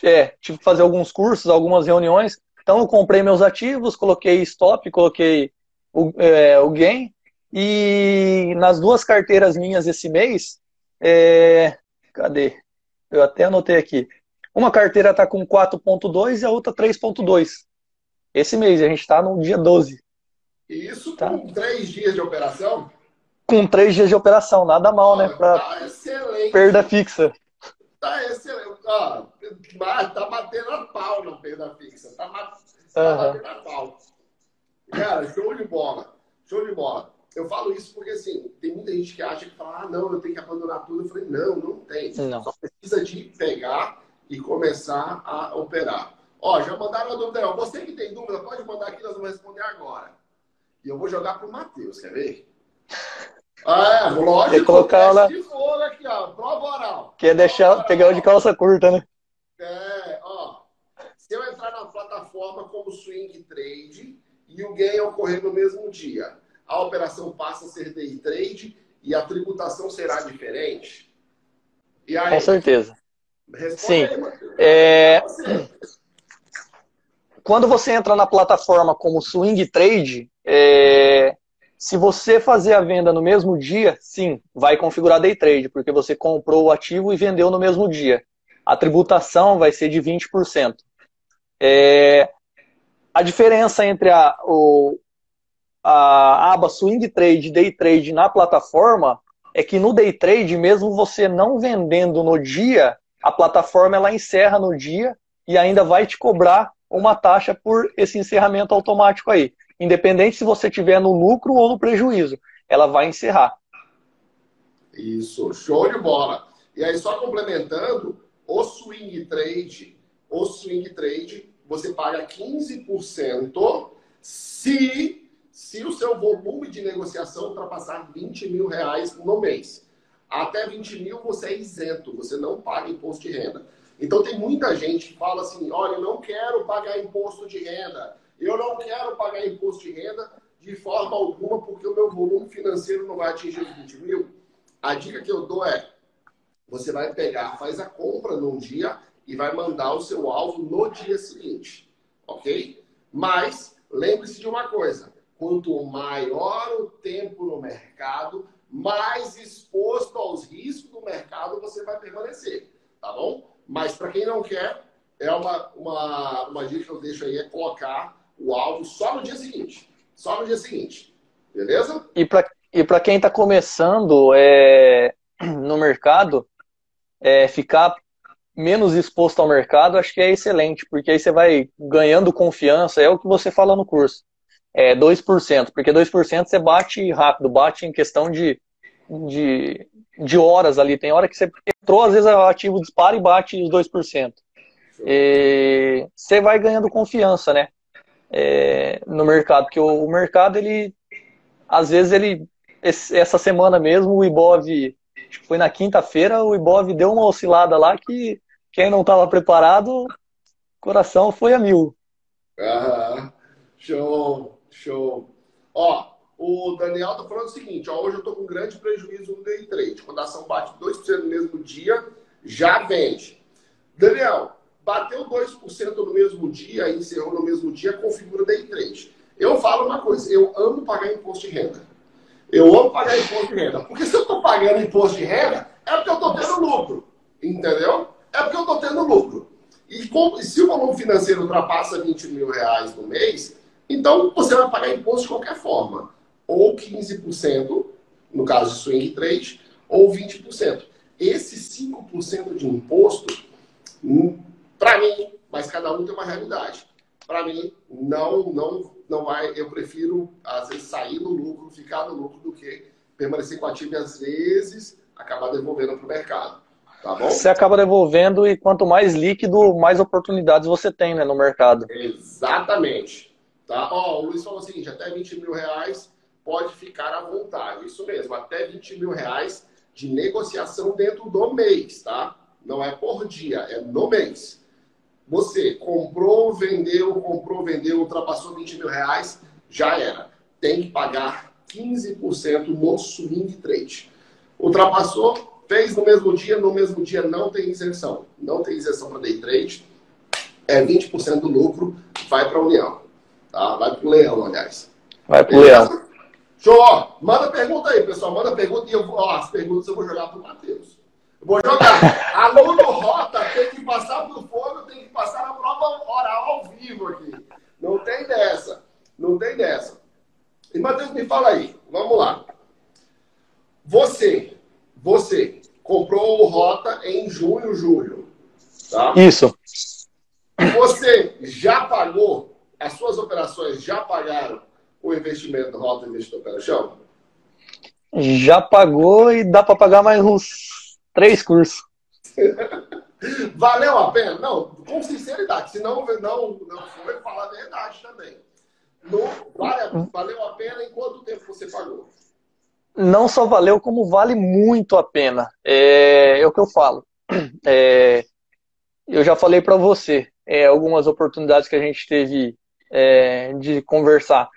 é, tive que fazer alguns cursos, algumas reuniões. Então eu comprei meus ativos, coloquei stop, coloquei o, é, o gain e nas duas carteiras minhas esse mês é, cadê? Eu até anotei aqui. Uma carteira está com 4.2 e a outra 3.2. Esse mês, a gente está no dia 12. Isso tá? com três dias de operação? Com três dias de operação, nada mal, né? Pra tá excelente. Perda fixa. Tá excelente. Ó, tá batendo a pau na perda fixa. Tá, tá uhum. batendo a pau. Cara, show de bola. Show de bola eu falo isso porque, assim, tem muita gente que acha que fala, ah, não, eu tenho que abandonar tudo. Eu falei, não, não tem. Não. Só precisa de pegar e começar a operar. Ó, já mandaram a dúvida. Ó, você que tem dúvida, pode mandar aqui, nós vamos responder agora. E eu vou jogar pro Matheus, quer ver? Ah, é, lógico. Quer colocar ela... aqui, ó, prova oral. Quer deixar, oral. pegar o de calça curta, né? É, ó. Se eu entrar na plataforma como Swing Trade e o ganho ocorrer no mesmo dia, a operação passa a ser day trade e a tributação será diferente? Aí, Com certeza. Sim. Aí, é... Quando você entra na plataforma como Swing Trade, é... se você fazer a venda no mesmo dia, sim, vai configurar day trade, porque você comprou o ativo e vendeu no mesmo dia. A tributação vai ser de 20%. É... A diferença entre a, o, a aba Swing Trade, Day Trade na plataforma é que no Day Trade, mesmo você não vendendo no dia, a plataforma ela encerra no dia e ainda vai te cobrar uma taxa por esse encerramento automático aí. Independente se você tiver no lucro ou no prejuízo, ela vai encerrar. Isso, show de bola. E aí, só complementando, o swing trade, o swing trade, você paga 15% se se o seu volume de negociação ultrapassar 20 mil reais no mês. Até 20 mil você é isento, você não paga imposto de renda. Então tem muita gente que fala assim, olha, eu não quero pagar imposto de renda, eu não quero pagar imposto de renda de forma alguma porque o meu volume financeiro não vai atingir os 20 mil. A dica que eu dou é, você vai pegar, faz a compra num dia e vai mandar o seu alvo no dia seguinte, ok? Mas lembre-se de uma coisa, quanto maior o tempo no mercado, mais exposto aos riscos do mercado você vai permanecer, tá bom? Mas para quem não quer, é uma, uma, uma dica que eu deixo aí é colocar o alvo só no dia seguinte. Só no dia seguinte. Beleza? E para e quem está começando é, [clears throat] no mercado, é, ficar menos exposto ao mercado, acho que é excelente, porque aí você vai ganhando confiança, é o que você fala no curso. É 2%, porque 2% você bate rápido, bate em questão de, de, de horas ali. Tem hora que você entrou, às vezes o ativo dispara e bate os 2%. E você vai ganhando confiança, né? É, no mercado, porque o, o, mercado, ele às vezes ele esse, essa semana mesmo o Ibov, foi na quinta-feira, o Ibov deu uma oscilada lá que quem não estava preparado, coração foi a mil. Aham, show, show. Ó, o Daniel tá falando o seguinte, ó, hoje eu tô com grande prejuízo no day trade. Quando a ação bate 2% no mesmo dia, já vende. Daniel, bateu 2% no mesmo dia, encerrou no mesmo dia, configura day trade. Eu falo uma coisa, eu amo pagar imposto de renda. Eu amo pagar imposto de renda. Porque se eu estou pagando imposto de renda, é porque eu estou tendo lucro. Entendeu? é porque eu estou tendo lucro. E, se o volume financeiro ultrapassa 20 mil reais no mês, então você vai pagar imposto de qualquer forma. Ou 15%, no caso de swing trade, ou 20%. Esse 5% de imposto, hum, para mim, mas cada um tem uma realidade. Para mim, não, não, não vai. Eu prefiro, às vezes, sair no lucro, ficar no lucro, do que permanecer com ativo e, às vezes, acabar devolvendo para o mercado. Tá você acaba devolvendo e quanto mais líquido, mais oportunidades você tem né, no mercado. Exatamente. Tá? Ó, o Luiz falou o seguinte, até 20 mil reais pode ficar à vontade. Isso mesmo, até 20 mil reais de negociação dentro do mês, tá? Não é por dia, é no mês. Você comprou, vendeu, comprou, vendeu, ultrapassou 20 mil reais, já era. Tem que pagar 15% no swing trade. Ultrapassou, Fez no mesmo dia, no mesmo dia não tem isenção. Não tem isenção para day trade. É 20% do lucro, vai para a União. Tá? Vai para o Leão, aliás. Vai para o Leão. Show! Manda pergunta aí, pessoal. Manda pergunta e eu vou, ó, as perguntas eu vou jogar para o Matheus. vou jogar. [laughs] Aluno Rota tem que passar pelo fogo, tem que passar na prova oral ao vivo aqui. Não tem dessa. Não tem dessa. E Matheus, me fala aí. Vamos lá. Você, você comprou o Rota em junho, julho. Tá? Isso. Você já pagou, as suas operações já pagaram o investimento do Rota Investidor Pé Chão? Já pagou e dá para pagar mais uns três cursos. [laughs] Valeu a pena? Não, com sinceridade. Se não, não, não foi, falar a verdade também. No, vale, valeu a pena em quanto tempo você pagou? não só valeu, como vale muito a pena. É, é o que eu falo. É, eu já falei para você é, algumas oportunidades que a gente teve é, de conversar.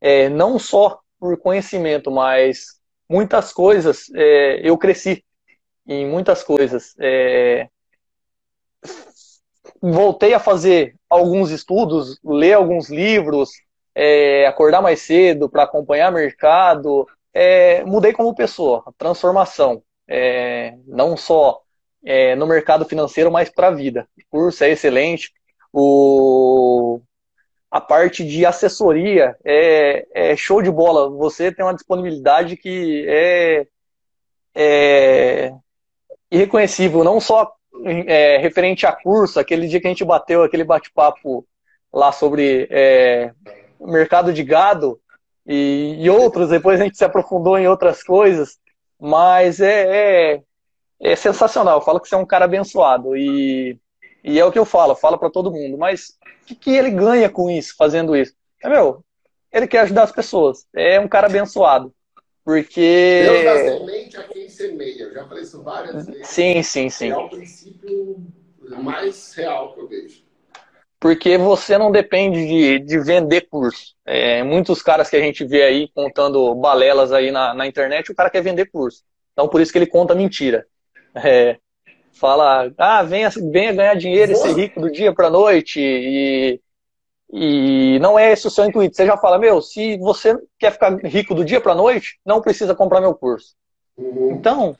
É, não só por conhecimento, mas muitas coisas é, eu cresci em muitas coisas. voltei a fazer alguns estudos, ler alguns livros, acordar mais cedo para acompanhar mercado, é, mudei como pessoa, transformação. É, não só é, no mercado financeiro, mas para a vida. O curso é excelente. O, a parte de assessoria é, é, show de bola. Você tem uma disponibilidade que é, é irreconhecível, não só é, referente a curso, aquele dia que a gente bateu aquele bate-papo lá sobre é, mercado de gado, e, e outros, depois a gente se aprofundou em outras coisas, mas é, é, é sensacional. Eu falo que você é um cara abençoado e, e é o que eu falo, falo para todo mundo. Mas o que, que, ele ganha com isso, fazendo isso? É, meu, ele quer ajudar as pessoas. É um cara abençoado. Porque. Deus dá semente a quem semeia. Eu já falei isso várias vezes. Sim, sim, sim. É o princípio mais real que eu vejo. Porque você não depende de, de vender curso. É, muitos caras que a gente vê aí contando balelas aí na, na internet, o cara quer vender curso. Então por isso que ele conta mentira. É, fala, ah, venha, venha ganhar dinheiro e ser rico do dia para noite e e não é esse o seu intuito. Você já fala, meu, se você quer ficar rico do dia para noite, não precisa comprar meu curso. Uhum. Então,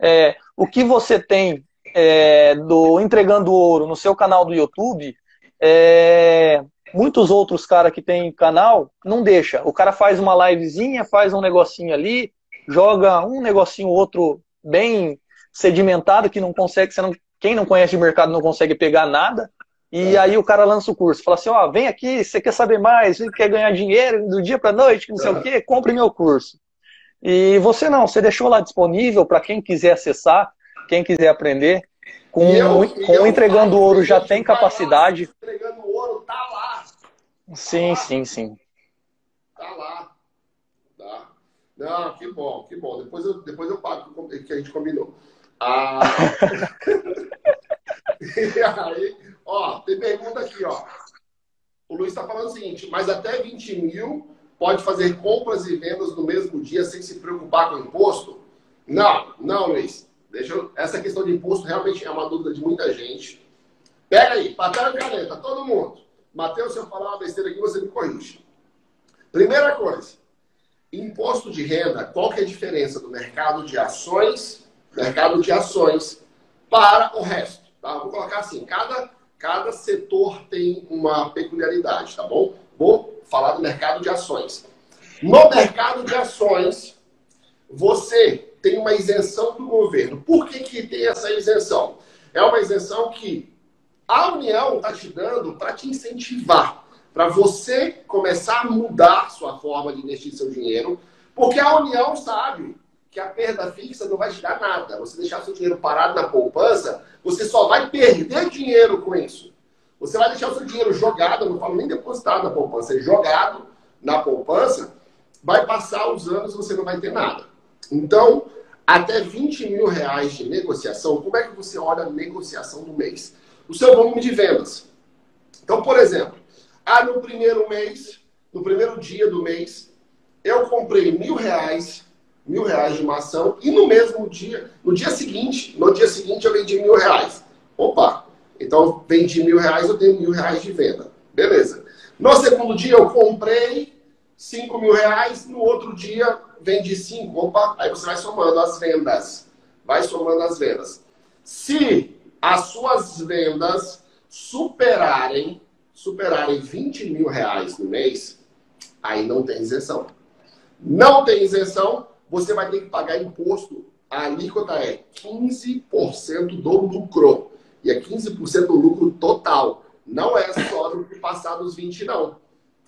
é, o que você tem é, do entregando ouro no seu canal do YouTube, é, muitos outros caras que tem canal não deixa. O cara faz uma livezinha, faz um negocinho ali, joga um negocinho outro bem sedimentado que não consegue, não, quem não conhece de mercado não consegue pegar nada. E é. aí o cara lança o curso, fala assim, ó, vem aqui, você quer saber mais, você quer ganhar dinheiro do dia para noite, não sei é. o quê, compre meu curso. E você não, você deixou lá disponível para quem quiser acessar, quem quiser aprender. Com, eu, com eu, entregando eu, ouro já tem capacidade. Lá, entregando ouro tá lá. Sim, tá lá. sim, sim. Tá lá. Tá. Não, que bom, que bom. Depois eu, depois eu pago que a gente combinou. Ah. [laughs] e aí, Ó, tem pergunta aqui, ó. O Luiz está falando o seguinte, mas até 20 mil pode fazer compras e vendas no mesmo dia sem se preocupar com imposto? Não, não, Luiz. Deixa eu... Essa questão de imposto realmente é uma dúvida de muita gente. Pega aí, papel e caneta, todo mundo. Mateus, se eu falar uma besteira aqui, você me corrige. Primeira coisa, imposto de renda, qual que é a diferença do mercado de ações, mercado de ações, para o resto? Tá? Vou colocar assim, cada Cada setor tem uma peculiaridade, tá bom? Vou falar do mercado de ações. No mercado de ações, você tem uma isenção do governo. Por que, que tem essa isenção? É uma isenção que a União está te dando para te incentivar, para você começar a mudar sua forma de investir seu dinheiro, porque a União sabe que a perda fixa não vai te dar nada. Você deixar seu dinheiro parado na poupança, você só vai perder dinheiro com isso. Você vai deixar o seu dinheiro jogado, não falo nem depositado na poupança, é jogado na poupança, vai passar os anos e você não vai ter nada. Então, até 20 mil reais de negociação, como é que você olha a negociação do mês? O seu volume de vendas. Então, por exemplo, ah, no primeiro mês, no primeiro dia do mês, eu comprei mil reais mil reais de uma ação e no mesmo dia, no dia seguinte, no dia seguinte eu vendi mil reais. Opa, então vendi mil reais, eu tenho mil reais de venda. Beleza. No segundo dia eu comprei cinco mil reais, no outro dia vendi cinco. Opa, aí você vai somando as vendas. Vai somando as vendas. Se as suas vendas superarem, superarem 20 mil reais no mês, aí não tem isenção. Não tem isenção, você vai ter que pagar imposto. A alíquota é 15% do lucro. E é 15% do lucro total. Não é só do que passar dos 20, não.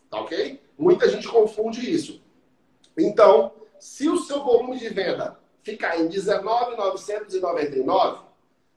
Tá ok? Muita gente confunde isso. Então, se o seu volume de venda ficar em 19,999,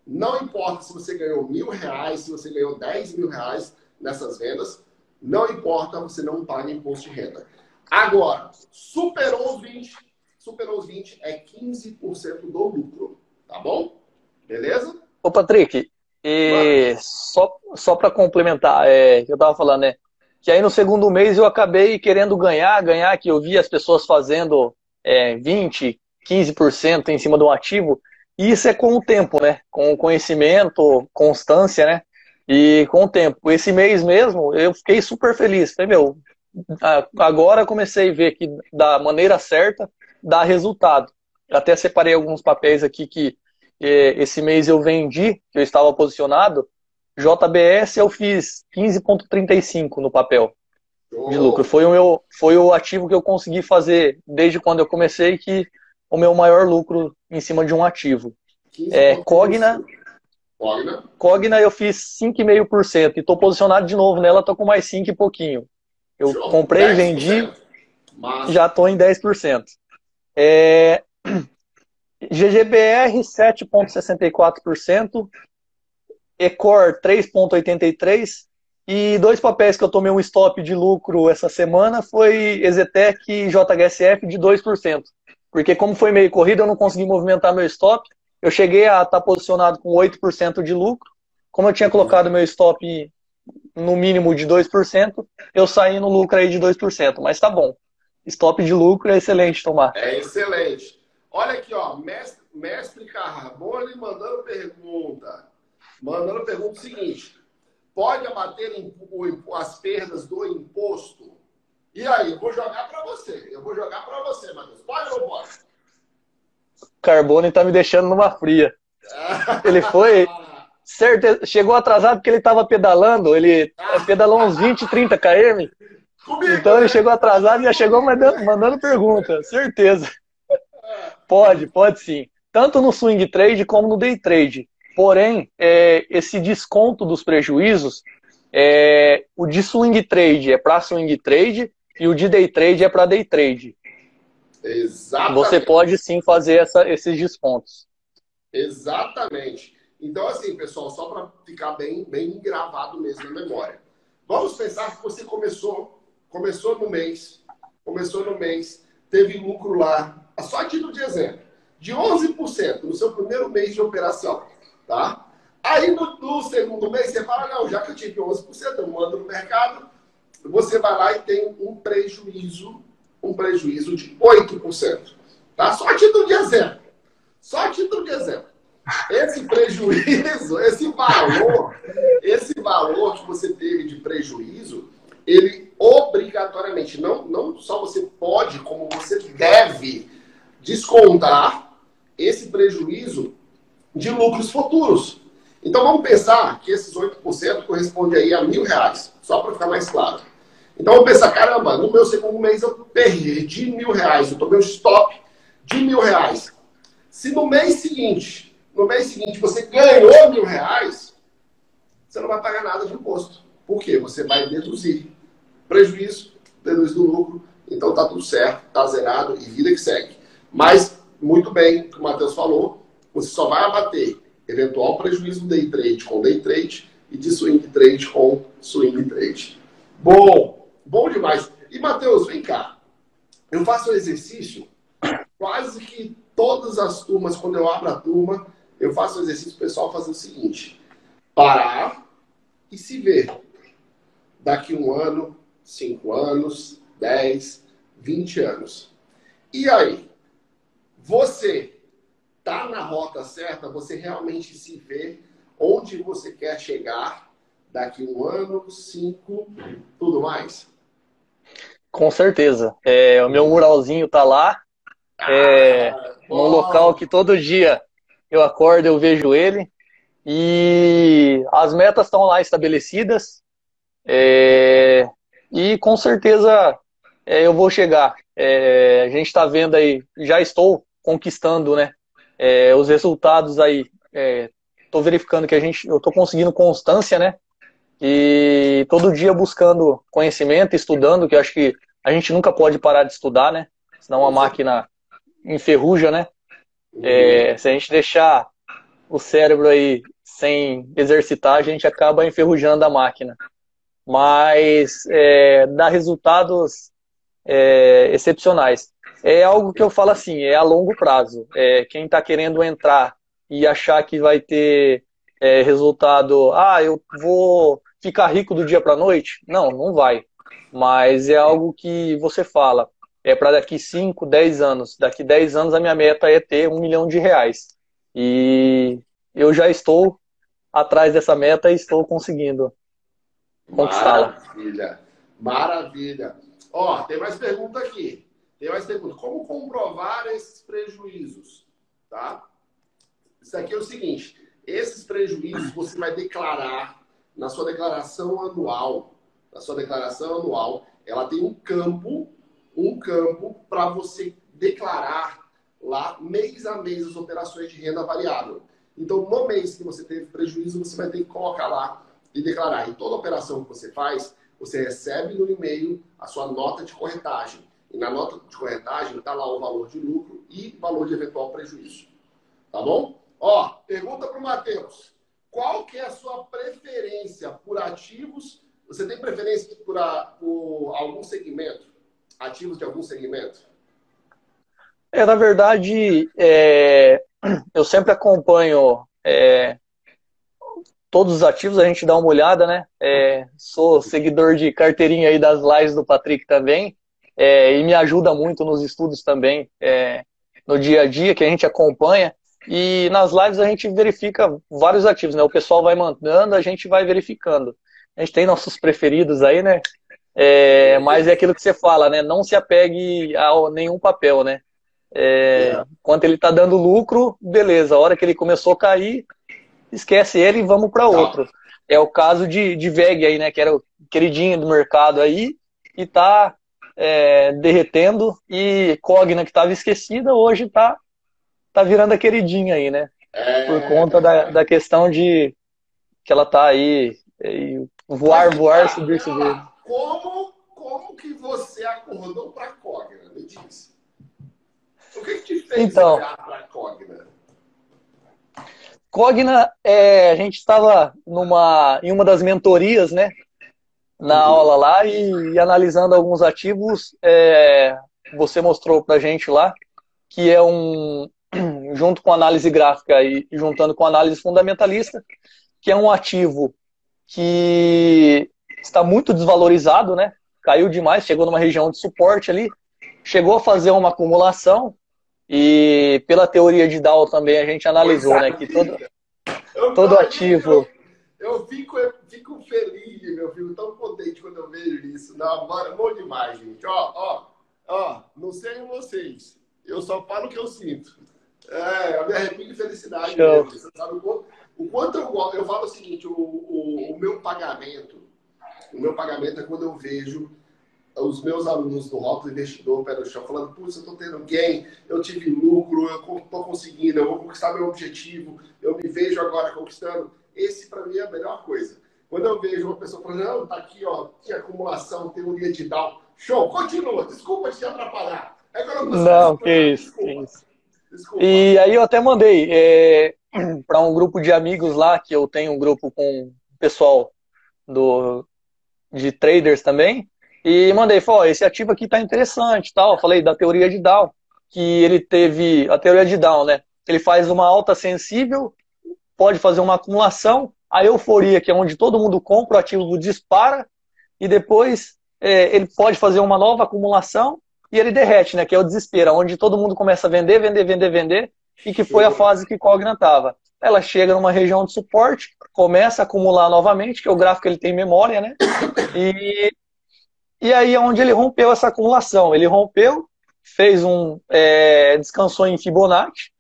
não importa se você ganhou mil reais, se você ganhou 10 mil reais nessas vendas, não importa, você não paga imposto de renda. Agora, superou os 20, superou os 20 é 15% do lucro, tá bom? Beleza? Ô, Patrick, e só, só para complementar, é, que eu tava falando, né? Que aí no segundo mês eu acabei querendo ganhar, ganhar, que eu vi as pessoas fazendo é, 20, 15% em cima de um ativo. E isso é com o tempo, né? Com o conhecimento, constância, né? E com o tempo. Esse mês mesmo, eu fiquei super feliz. Falei, meu, agora comecei a ver que da maneira certa dá resultado. Até separei alguns papéis aqui que eh, esse mês eu vendi, que eu estava posicionado. JBS eu fiz 15,35 no papel de lucro. Foi o, meu, foi o ativo que eu consegui fazer desde quando eu comecei, que o meu maior lucro em cima de um ativo. É, Cogna, Cogna. Cogna eu fiz 5,5% e estou posicionado de novo nela, estou com mais 5 e pouquinho. Eu Show. comprei, vendi, Massa. já estou em 10%. É, [clears throat] GGBR 7,64%, Ecor 3,83%, E dois papéis que eu tomei um stop de lucro essa semana foi Exetec e JHSF de 2%. Porque como foi meio corrido, eu não consegui movimentar meu stop. Eu cheguei a estar posicionado com 8% de lucro. Como eu tinha colocado meu stop no mínimo de 2%, eu saí no lucro aí de 2%. Mas tá bom. Stop de lucro é excelente tomar. É excelente. Olha aqui, ó. Mestre, mestre Carbone mandando pergunta. Mandando pergunta o seguinte pode abater as perdas do imposto? E aí, eu vou jogar para você. Eu vou jogar para você, Matheus. Pode ou não pode? Carbone tá me deixando numa fria. [laughs] Ele foi. Certeza, chegou atrasado porque ele estava pedalando. Ele pedalou uns 20, 30 km. Comigo, então ele né? chegou atrasado e já chegou mandando, mandando pergunta. Certeza. Pode, pode sim. Tanto no swing trade como no day trade. Porém, é, esse desconto dos prejuízos, é, o de swing trade é para swing trade e o de day trade é para day trade. Exatamente. Você pode sim fazer essa, esses descontos. Exatamente. Então, assim, pessoal, só para ficar bem, bem gravado mesmo na memória. Vamos pensar que você começou, começou no mês, começou no mês, teve lucro lá, só título de exemplo, de 11% no seu primeiro mês de operação. Tá? Aí no, no, segundo mês você fala, não, já que eu tive 11%, eu mando no mercado, você vai lá e tem um prejuízo, um prejuízo de 8%. Tá? Só título de exemplo. Só título de exemplo. Esse prejuízo, esse valor, esse valor que você teve de prejuízo, ele obrigatoriamente, não, não só você pode, como você deve descontar esse prejuízo de lucros futuros. Então vamos pensar que esses 8% corresponde aí a mil reais, só para ficar mais claro. Então vamos pensar, caramba, no meu segundo mês eu perdi mil reais, eu tomei um stop de mil reais. Se no mês seguinte, no mês seguinte você ganhou mil reais, você não vai pagar nada de imposto. Por quê? Você vai deduzir prejuízo, deduz do lucro, então tá tudo certo, tá zerado e vida que segue. Mas, muito bem, o Matheus falou, você só vai abater eventual prejuízo do day trade com day trade e de swing trade com swing trade. Bom, bom demais. E Matheus, vem cá. Eu faço um exercício quase que todas as turmas, quando eu abro a turma, eu faço o exercício pessoal fazer o seguinte: parar e se ver. Daqui um ano, cinco anos, dez, vinte anos. E aí? Você está na rota certa, você realmente se vê onde você quer chegar daqui um ano, cinco, tudo mais? Com certeza. É, o meu muralzinho está lá, é, ah, num local que todo dia eu acordo, eu vejo ele. E as metas estão lá estabelecidas. É, e com certeza é, eu vou chegar. É, a gente está vendo aí, já estou conquistando né, é, os resultados aí, estou é, verificando que a gente, eu estou conseguindo constância, né? E todo dia buscando conhecimento, estudando, que eu acho que a gente nunca pode parar de estudar, né? Senão a máquina enferruja, né? É, se a gente deixar o cérebro aí sem exercitar, a gente acaba enferrujando a máquina. Mas é, dá resultados é, excepcionais é algo que eu falo assim, é a longo prazo. É, quem está querendo entrar e achar que vai ter é, resultado, ah, eu vou ficar rico do dia para a noite? Não, não vai. Mas é algo que você fala, é para daqui 5, 10 anos. Daqui 10 anos a minha meta é ter um milhão de reais. E eu já estou atrás dessa meta e estou conseguindo. Maravilha, maravilha. Ó, tem mais pergunta aqui. Tem mais pergunta. Como comprovar esses prejuízos? Tá? Isso aqui é o seguinte: esses prejuízos você vai declarar na sua declaração anual. Na sua declaração anual, ela tem um campo, um campo para você declarar lá mês a mês as operações de renda variável. Então, no mês que você teve prejuízo, você vai ter que colocar lá e declarar. Em toda operação que você faz, você recebe no e-mail a sua nota de corretagem. E na nota de corretagem está lá o valor de lucro e valor de eventual prejuízo. Tá bom? Ó, pergunta para o Matheus. Qual que é a sua preferência por ativos Você tem preferência por, a, por algum segmento? Ativos de algum segmento? É, na verdade, é, [clears throat] eu sempre acompanho é, todos os ativos, a gente dá uma olhada, né? É, sou seguidor de carteirinha aí das lives do Patrick também, é, e me ajuda muito nos estudos também, é, no dia a dia, que a gente acompanha. E nas lives a gente verifica vários ativos, né? O pessoal vai mandando, a gente vai verificando. A gente tem nossos preferidos aí, né? É, mas é aquilo que você fala, né? Não se apegue a nenhum papel, né? É, é. Enquanto ele está dando lucro, beleza. A hora que ele começou a cair, esquece ele e vamos para outro. É o caso de, de VEG aí, né? Que era o queridinho do mercado aí e tá é, derretendo. E Cogna, que estava esquecida, hoje tá, tá virando a queridinha aí, né? É, Por conta da, da questão de que ela tá aí. voar, voar, subir, subir. Como, como que você acordou para Cogna? Me diz. O que, que te fez então, para Cogna? Cogna, é, a gente estava numa, em uma das mentorias, né? Na uhum. aula lá e, e, analisando alguns ativos, é, você mostrou para a gente lá que é um, [clears throat] junto com análise gráfica e juntando com análise fundamentalista, que é um ativo que está muito desvalorizado, né? Caiu demais, chegou numa região de suporte ali, chegou a fazer uma acumulação e pela teoria de Dow também a gente analisou, né, que todo, todo ativo... Eu, eu fico, fico feliz, meu filho, tão contente quando eu vejo isso. Não, bom demais, gente. Ó, ó, ó, não sei vocês, eu só falo o que eu sinto. É, eu me arrepio de felicidade mesmo. Você sabe o quanto, o quanto eu gosto. Eu falo o seguinte, o, o, o meu pagamento, o meu pagamento é quando eu vejo os meus alunos do Rótulo Investidor, pé no chão, falando, putz, eu estou tendo gain, eu tive lucro, eu estou conseguindo, eu vou conquistar meu objetivo, eu me vejo agora conquistando. Esse, para mim, é a melhor coisa. Quando eu vejo uma pessoa falando, não, tá aqui, ó, que acumulação, teoria de Down. Show, continua, desculpa te atrapalhar. É não, que isso, desculpa. que isso. Desculpa. E aí eu até mandei é, [clears throat] para um grupo de amigos lá, que eu tenho um grupo com o pessoal do, de traders também, e mandei, falei, esse ativo aqui tá interessante, tal. Falei da teoria de Down, que ele teve a teoria de Down, né? Ele faz uma alta sensível, pode fazer uma acumulação, a euforia, que é onde todo mundo compra, o ativo dispara, e depois é, ele pode fazer uma nova acumulação e ele derrete, né? Que é o desespero, onde todo mundo começa a vender, vender, vender, vender, e que foi a fase que Cogna estava. Ela chega numa região de suporte, começa a acumular novamente, que o gráfico ele tem memória, né? E e aí é onde ele rompeu essa acumulação. Ele rompeu, fez um. É, descansou em Fibonacci,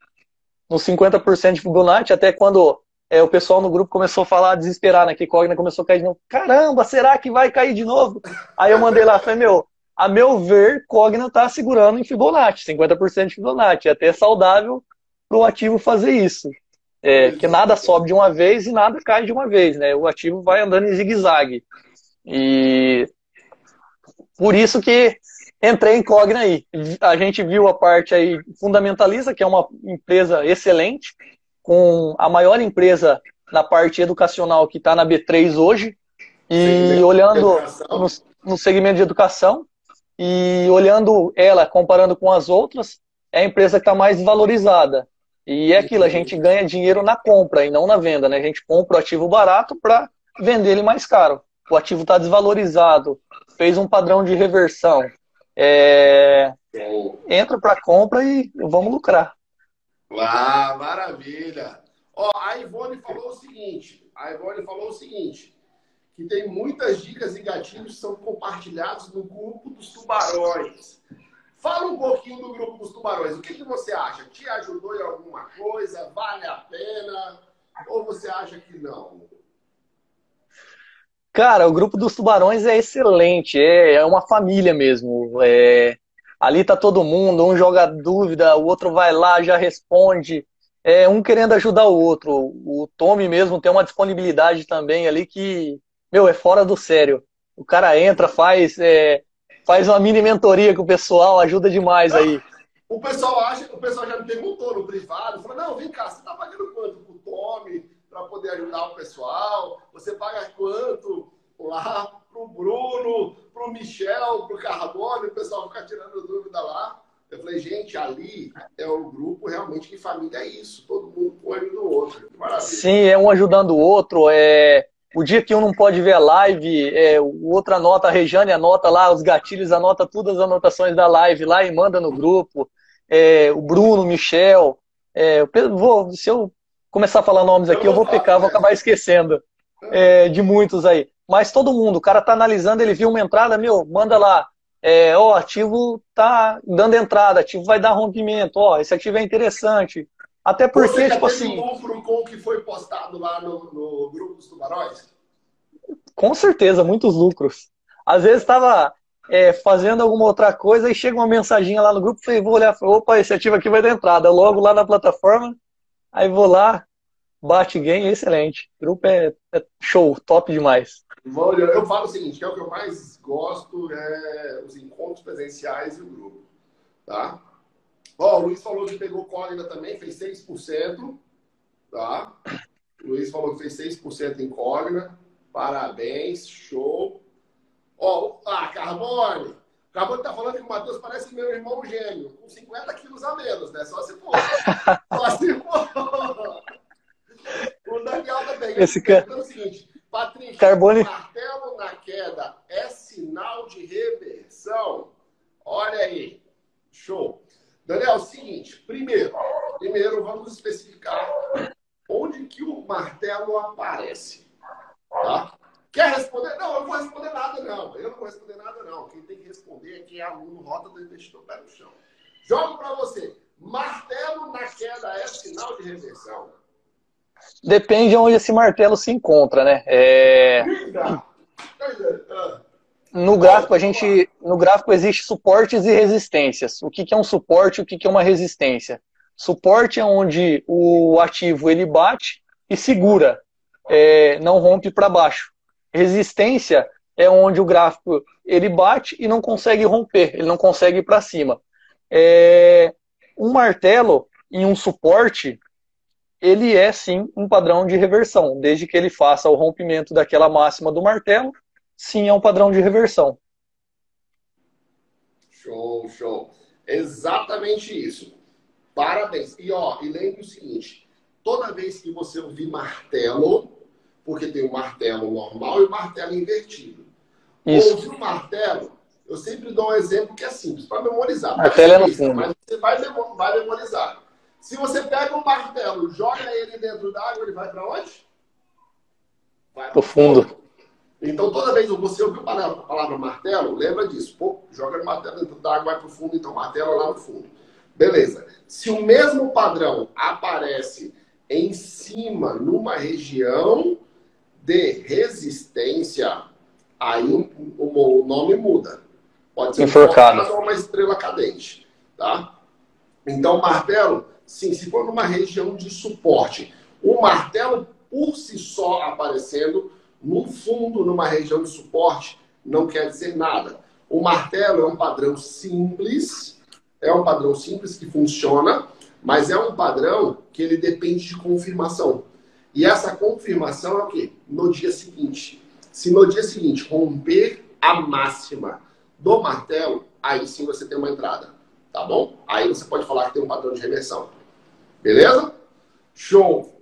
nos 50% de Fibonacci, até quando é, o pessoal no grupo começou a falar, desesperar, né? Que Cogna começou a cair de novo. Caramba, será que vai cair de novo? Aí eu mandei lá, falei, meu, a meu ver, Cogna tá segurando em Fibonacci, 50% de Fibonacci. É até saudável para o ativo fazer isso. É, que nada sobe de uma vez e nada cai de uma vez, né? O ativo vai andando em zigue-zague. E por isso que entrei em Cogna aí. A gente viu a parte aí fundamentalista, que é uma empresa excelente, com a maior empresa na parte educacional que está na B3 hoje. E olhando no, no segmento de educação, e olhando ela, comparando com as outras, é a empresa que está mais valorizada. E é aquilo, a gente ganha dinheiro na compra e não na venda, né? A gente compra o ativo barato para vender ele mais caro. O ativo está desvalorizado, fez um padrão de reversão. É... Entra para compra e vamos lucrar. Ah, maravilha! Ó, a Ivone falou o seguinte: a Ivone falou o seguinte: que tem muitas dicas e gatilhos que são compartilhados no grupo dos tubarões. Fala um pouquinho do grupo dos tubarões. O que, que você acha? Te ajudou em alguma coisa? Vale a pena? Ou você acha que não? Cara, o grupo dos tubarões é excelente, é, é uma família mesmo. É, ali tá todo mundo, um joga dúvida, o outro vai lá, já responde. É, um querendo ajudar o outro. O Tommy mesmo tem uma disponibilidade também ali que, meu, é fora do sério. O cara entra, faz, é, faz uma mini mentoria com o pessoal, ajuda demais aí. O pessoal acha, o pessoal já me perguntou no privado, falou, não, vem cá, você tá pagando quanto pro Tommy? Para poder ajudar o pessoal? Você paga quanto? lá pro Bruno, pro Michel, pro Carbone, o pessoal fica tirando dúvida lá. Eu falei, gente, ali é o grupo realmente que família é isso. Todo mundo põe no outro. Sim, é um ajudando o outro. É... O dia que um não pode ver a live, é, o outro anota, a Rejane anota lá os gatilhos, anota todas as anotações da live lá e manda no grupo. É, o Bruno, o Michel. É, vou, se eu começar a falar nomes aqui, eu vou pecar, vou acabar esquecendo é, de muitos aí. Mas todo mundo, o cara tá analisando, ele viu uma entrada, meu, manda lá. É, ó, ativo tá dando entrada, ativo vai dar rompimento, ó, esse ativo é interessante. Até porque, Você tipo assim. lucro com o que foi postado lá no, no grupo dos tubarões? Com certeza, muitos lucros. Às vezes estava é, fazendo alguma outra coisa e chega uma mensaginha lá no grupo, falei, vou olhar, opa, esse ativo aqui vai dar entrada. Logo lá na plataforma, aí vou lá, bate game, excelente. Grupo é, é show, top demais. Eu falo o seguinte, que é o que eu mais gosto, é os encontros presenciais e o grupo, tá? Ó, o Luiz falou que pegou cólera também, fez 6%, tá? O Luiz falou que fez 6% em cólera, parabéns, show. Ó, ah, Carbone, Carbone tá falando que o Matheus parece meu irmão gêmeo, com 50 quilos a menos, né? Só se for. [laughs] Só se for. O Daniel também. Esse cara... o seguinte, Patrícia, Carbone... martelo na queda é sinal de reversão? Olha aí. Show. Daniel, é o seguinte, primeiro, primeiro vamos especificar onde que o martelo aparece. Tá? Quer responder? Não, eu não vou responder nada, não. Eu não vou responder nada, não. Quem tem que responder é quem é aluno Rota do Investidor Pé no Chão. Jogo para você. Martelo na queda é sinal de reversão? Depende de onde esse martelo se encontra, né? É... No gráfico, a gente, no gráfico existe suportes e resistências. O que, que é um suporte o que, que é uma resistência? Suporte é onde o ativo ele bate e segura, é, não rompe para baixo. Resistência é onde o gráfico ele bate e não consegue romper, ele não consegue ir para cima. É, um martelo em um suporte, ele é sim um padrão de reversão, desde que ele faça o rompimento daquela máxima do martelo, sim é um padrão de reversão. Show, show. Exatamente isso. Parabéns. E ó, e lembre o seguinte: toda vez que você ouvir martelo, porque tem o martelo normal e o martelo invertido. Isso. Ouvir o martelo, eu sempre dou um exemplo que é simples, para memorizar. Martelo é no fundo. Mas você vai, vai memorizar. Se você pega um martelo, joga ele dentro d'água, ele vai para onde? Vai para o fundo. fundo. Então, toda vez que você ouviu a palavra martelo, lembra disso. Pô, joga o martelo dentro d'água, vai para o fundo, então martelo lá no fundo. Beleza. Se o mesmo padrão aparece em cima, numa região de resistência, aí o, nome muda. Pode ser Enforcado. uma estrela cadente. Tá? Então, martelo, sim, se for numa região de suporte, o martelo por si só aparecendo no fundo, numa região de suporte, não quer dizer nada. O martelo é um padrão simples, é um padrão simples que funciona, mas é um padrão que ele depende de confirmação. E essa confirmação é o quê? No dia seguinte. Se no dia seguinte romper a máxima do martelo, aí sim você tem uma entrada. Tá bom? Aí você pode falar que tem um padrão de reversão. Beleza? Show!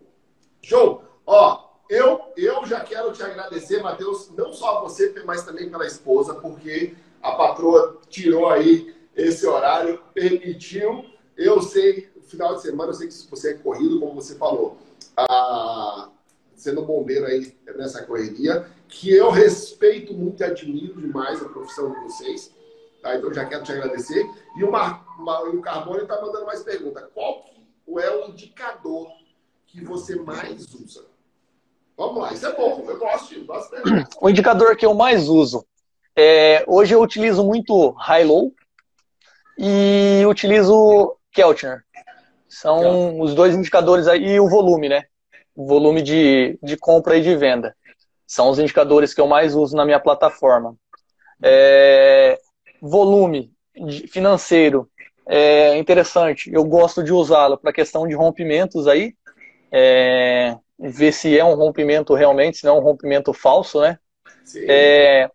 Show! Ó, eu, eu já quero te agradecer, Matheus, não só a você, mas também pela esposa, porque a patroa tirou aí esse horário, permitiu. Eu sei, final de semana, eu sei que você é corrido, como você falou, ah, sendo bombeiro aí nessa correria, que eu respeito muito e admiro demais a profissão de vocês. Tá? Então já quero te agradecer. E o, Mar, o Carbone está mandando mais pergunta. Qual que é o indicador que você mais usa? Vamos lá, isso é bom, eu gosto, de [clears throat] O indicador que eu mais uso. É, hoje eu utilizo muito high-low e utilizo Keltner. São os dois indicadores aí e o volume, né? O volume de, de compra e de venda. São os indicadores que eu mais uso na minha plataforma. É, volume financeiro é interessante. Eu gosto de usá-lo para questão de rompimentos aí. É, ver se é um rompimento realmente, se não é um rompimento falso, né? É,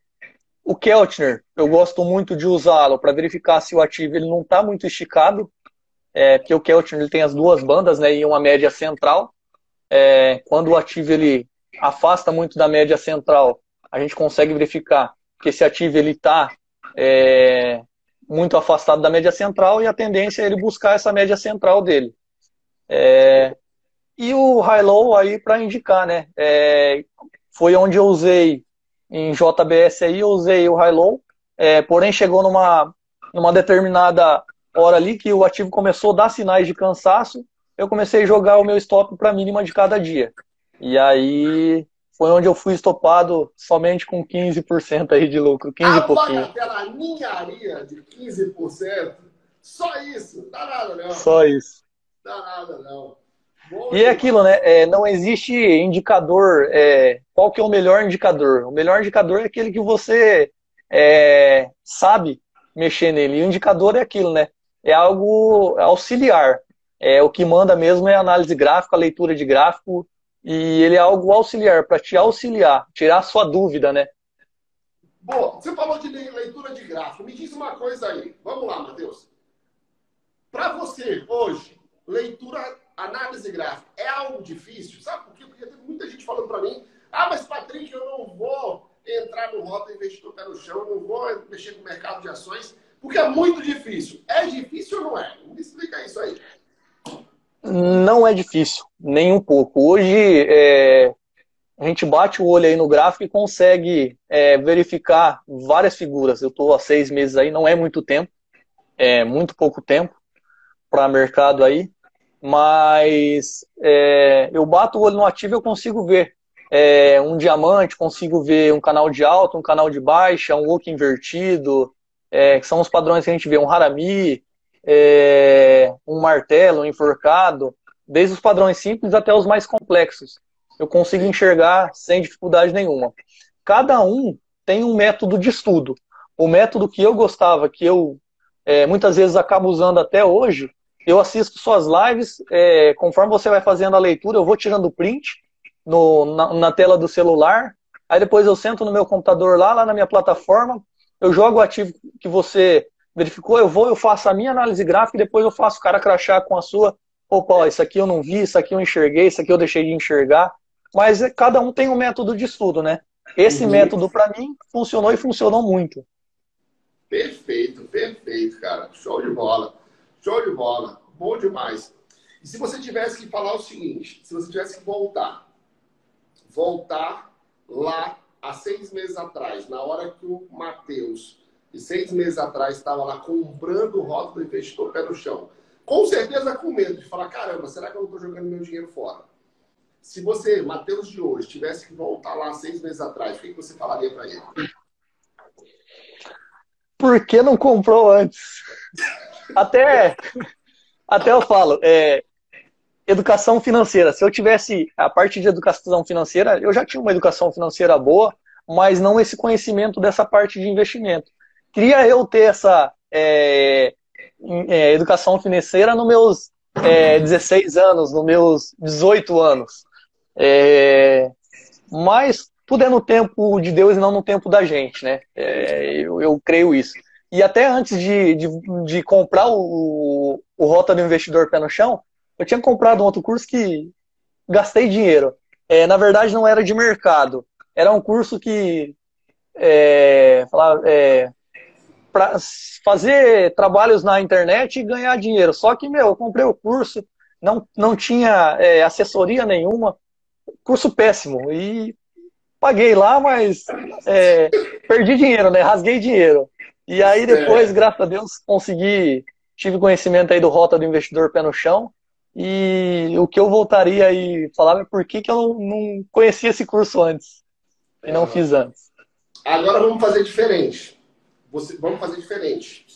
o Keltner, eu gosto muito de usá-lo para verificar se o ativo ele não está muito esticado, é, porque o Keltner ele tem as duas bandas né, e uma média central. É, quando o ativo ele afasta muito da média central, a gente consegue verificar que esse ativo ele está é, muito afastado da média central e a tendência é ele buscar essa média central dele. É, e o high-low aí para indicar, né? É, foi onde eu usei em JBS aí, eu usei o high-low, é, porém chegou numa, numa determinada hora ali que o ativo começou a dar sinais de cansaço, eu comecei a jogar o meu stop para mínima de cada dia. E aí foi onde eu fui estopado somente com 15% aí de lucro, 15 e pouquinho. Aquela ninharia de 15%, só isso, dá nada não. Só isso. Dá nada não. Bom, e é aquilo, né? É, não existe indicador. É, qual que é o melhor indicador? O melhor indicador é aquele que você é, sabe mexer nele. E o indicador é aquilo, né? É algo auxiliar. É, o que manda mesmo é a análise gráfica, a leitura de gráfico, e ele é algo auxiliar, para te auxiliar, tirar a sua dúvida, né? Bom, você falou de leitura de gráfico. Me diz uma coisa aí. Vamos lá, Matheus. Para você, hoje, leitura análise gráfica é algo difícil, sabe por quê? Porque tem muita gente falando para mim, ah, mas Patrick, eu não vou entrar no rota investidor pé no chão, não vou mexer no mercado de ações, porque é muito difícil. É difícil ou não é? Me explica isso aí. Não é difícil, nem um pouco. Hoje, é, a gente bate o olho aí no gráfico e consegue é, verificar várias figuras. Eu estou há seis meses aí, não é muito tempo, é muito pouco tempo para mercado aí mas é, eu bato o olho no ativo e eu consigo ver é, um diamante, consigo ver um canal de alta, um canal de baixa, um look invertido, é, que são os padrões que a gente vê, um harami, é, um martelo, um enforcado, desde os padrões simples até os mais complexos. Eu consigo enxergar sem dificuldade nenhuma. Cada um tem um método de estudo. O método que eu gostava, que eu é, muitas vezes acabo usando até hoje, eu assisto suas lives, é, conforme você vai fazendo a leitura, eu vou tirando print no, na, na, tela do celular, aí depois eu sento no meu computador lá, lá na minha plataforma, eu jogo o ativo que você verificou, eu vou, eu faço a minha análise gráfica e depois eu faço o cara crachar com a sua. Opa, ó, isso aqui eu não vi, isso aqui eu enxerguei, isso aqui eu deixei de enxergar. Mas é, cada um tem um método de estudo, né? Esse uhum. método, para mim, funcionou e funcionou muito. Perfeito, perfeito, cara. Show de bola. Show de bola. Bom demais. E se você tivesse que falar o seguinte, se você tivesse que voltar, voltar lá há seis meses atrás, na hora que o Matheus, de seis meses atrás, estava lá comprando rótulo do investidor pé no chão, com certeza com medo de falar, caramba, será que eu não estou jogando meu dinheiro fora? Se você, Matheus de hoje, tivesse que voltar lá seis meses atrás, o que você falaria para ele? Por que não comprou antes? Até, até eu falo, é, educação financeira. Se eu tivesse a parte de educação financeira, eu já tinha uma educação financeira boa, mas não esse conhecimento dessa parte de investimento. Queria eu ter essa é, é, educação financeira nos meus é, 16 anos, nos meus 18 anos. É, mas tudo é no tempo de Deus e não no tempo da gente, né? É, eu, eu creio isso. E até antes de, de, de comprar o, o Rota do Investidor Pé no Chão, eu tinha comprado um outro curso que gastei dinheiro. É, na verdade, não era de mercado. Era um curso que é, é, para fazer trabalhos na internet e ganhar dinheiro. Só que, meu, eu comprei o curso, não, não tinha é, assessoria nenhuma, curso péssimo. E paguei lá, mas é, perdi dinheiro, né? Rasguei dinheiro. E aí depois, é. graças a Deus, consegui, tive conhecimento aí do Rota do Investidor Pé no Chão. E o que eu voltaria aí falar é por que, que eu não conhecia esse curso antes e não fiz antes. Agora vamos fazer diferente. Você, vamos fazer diferente.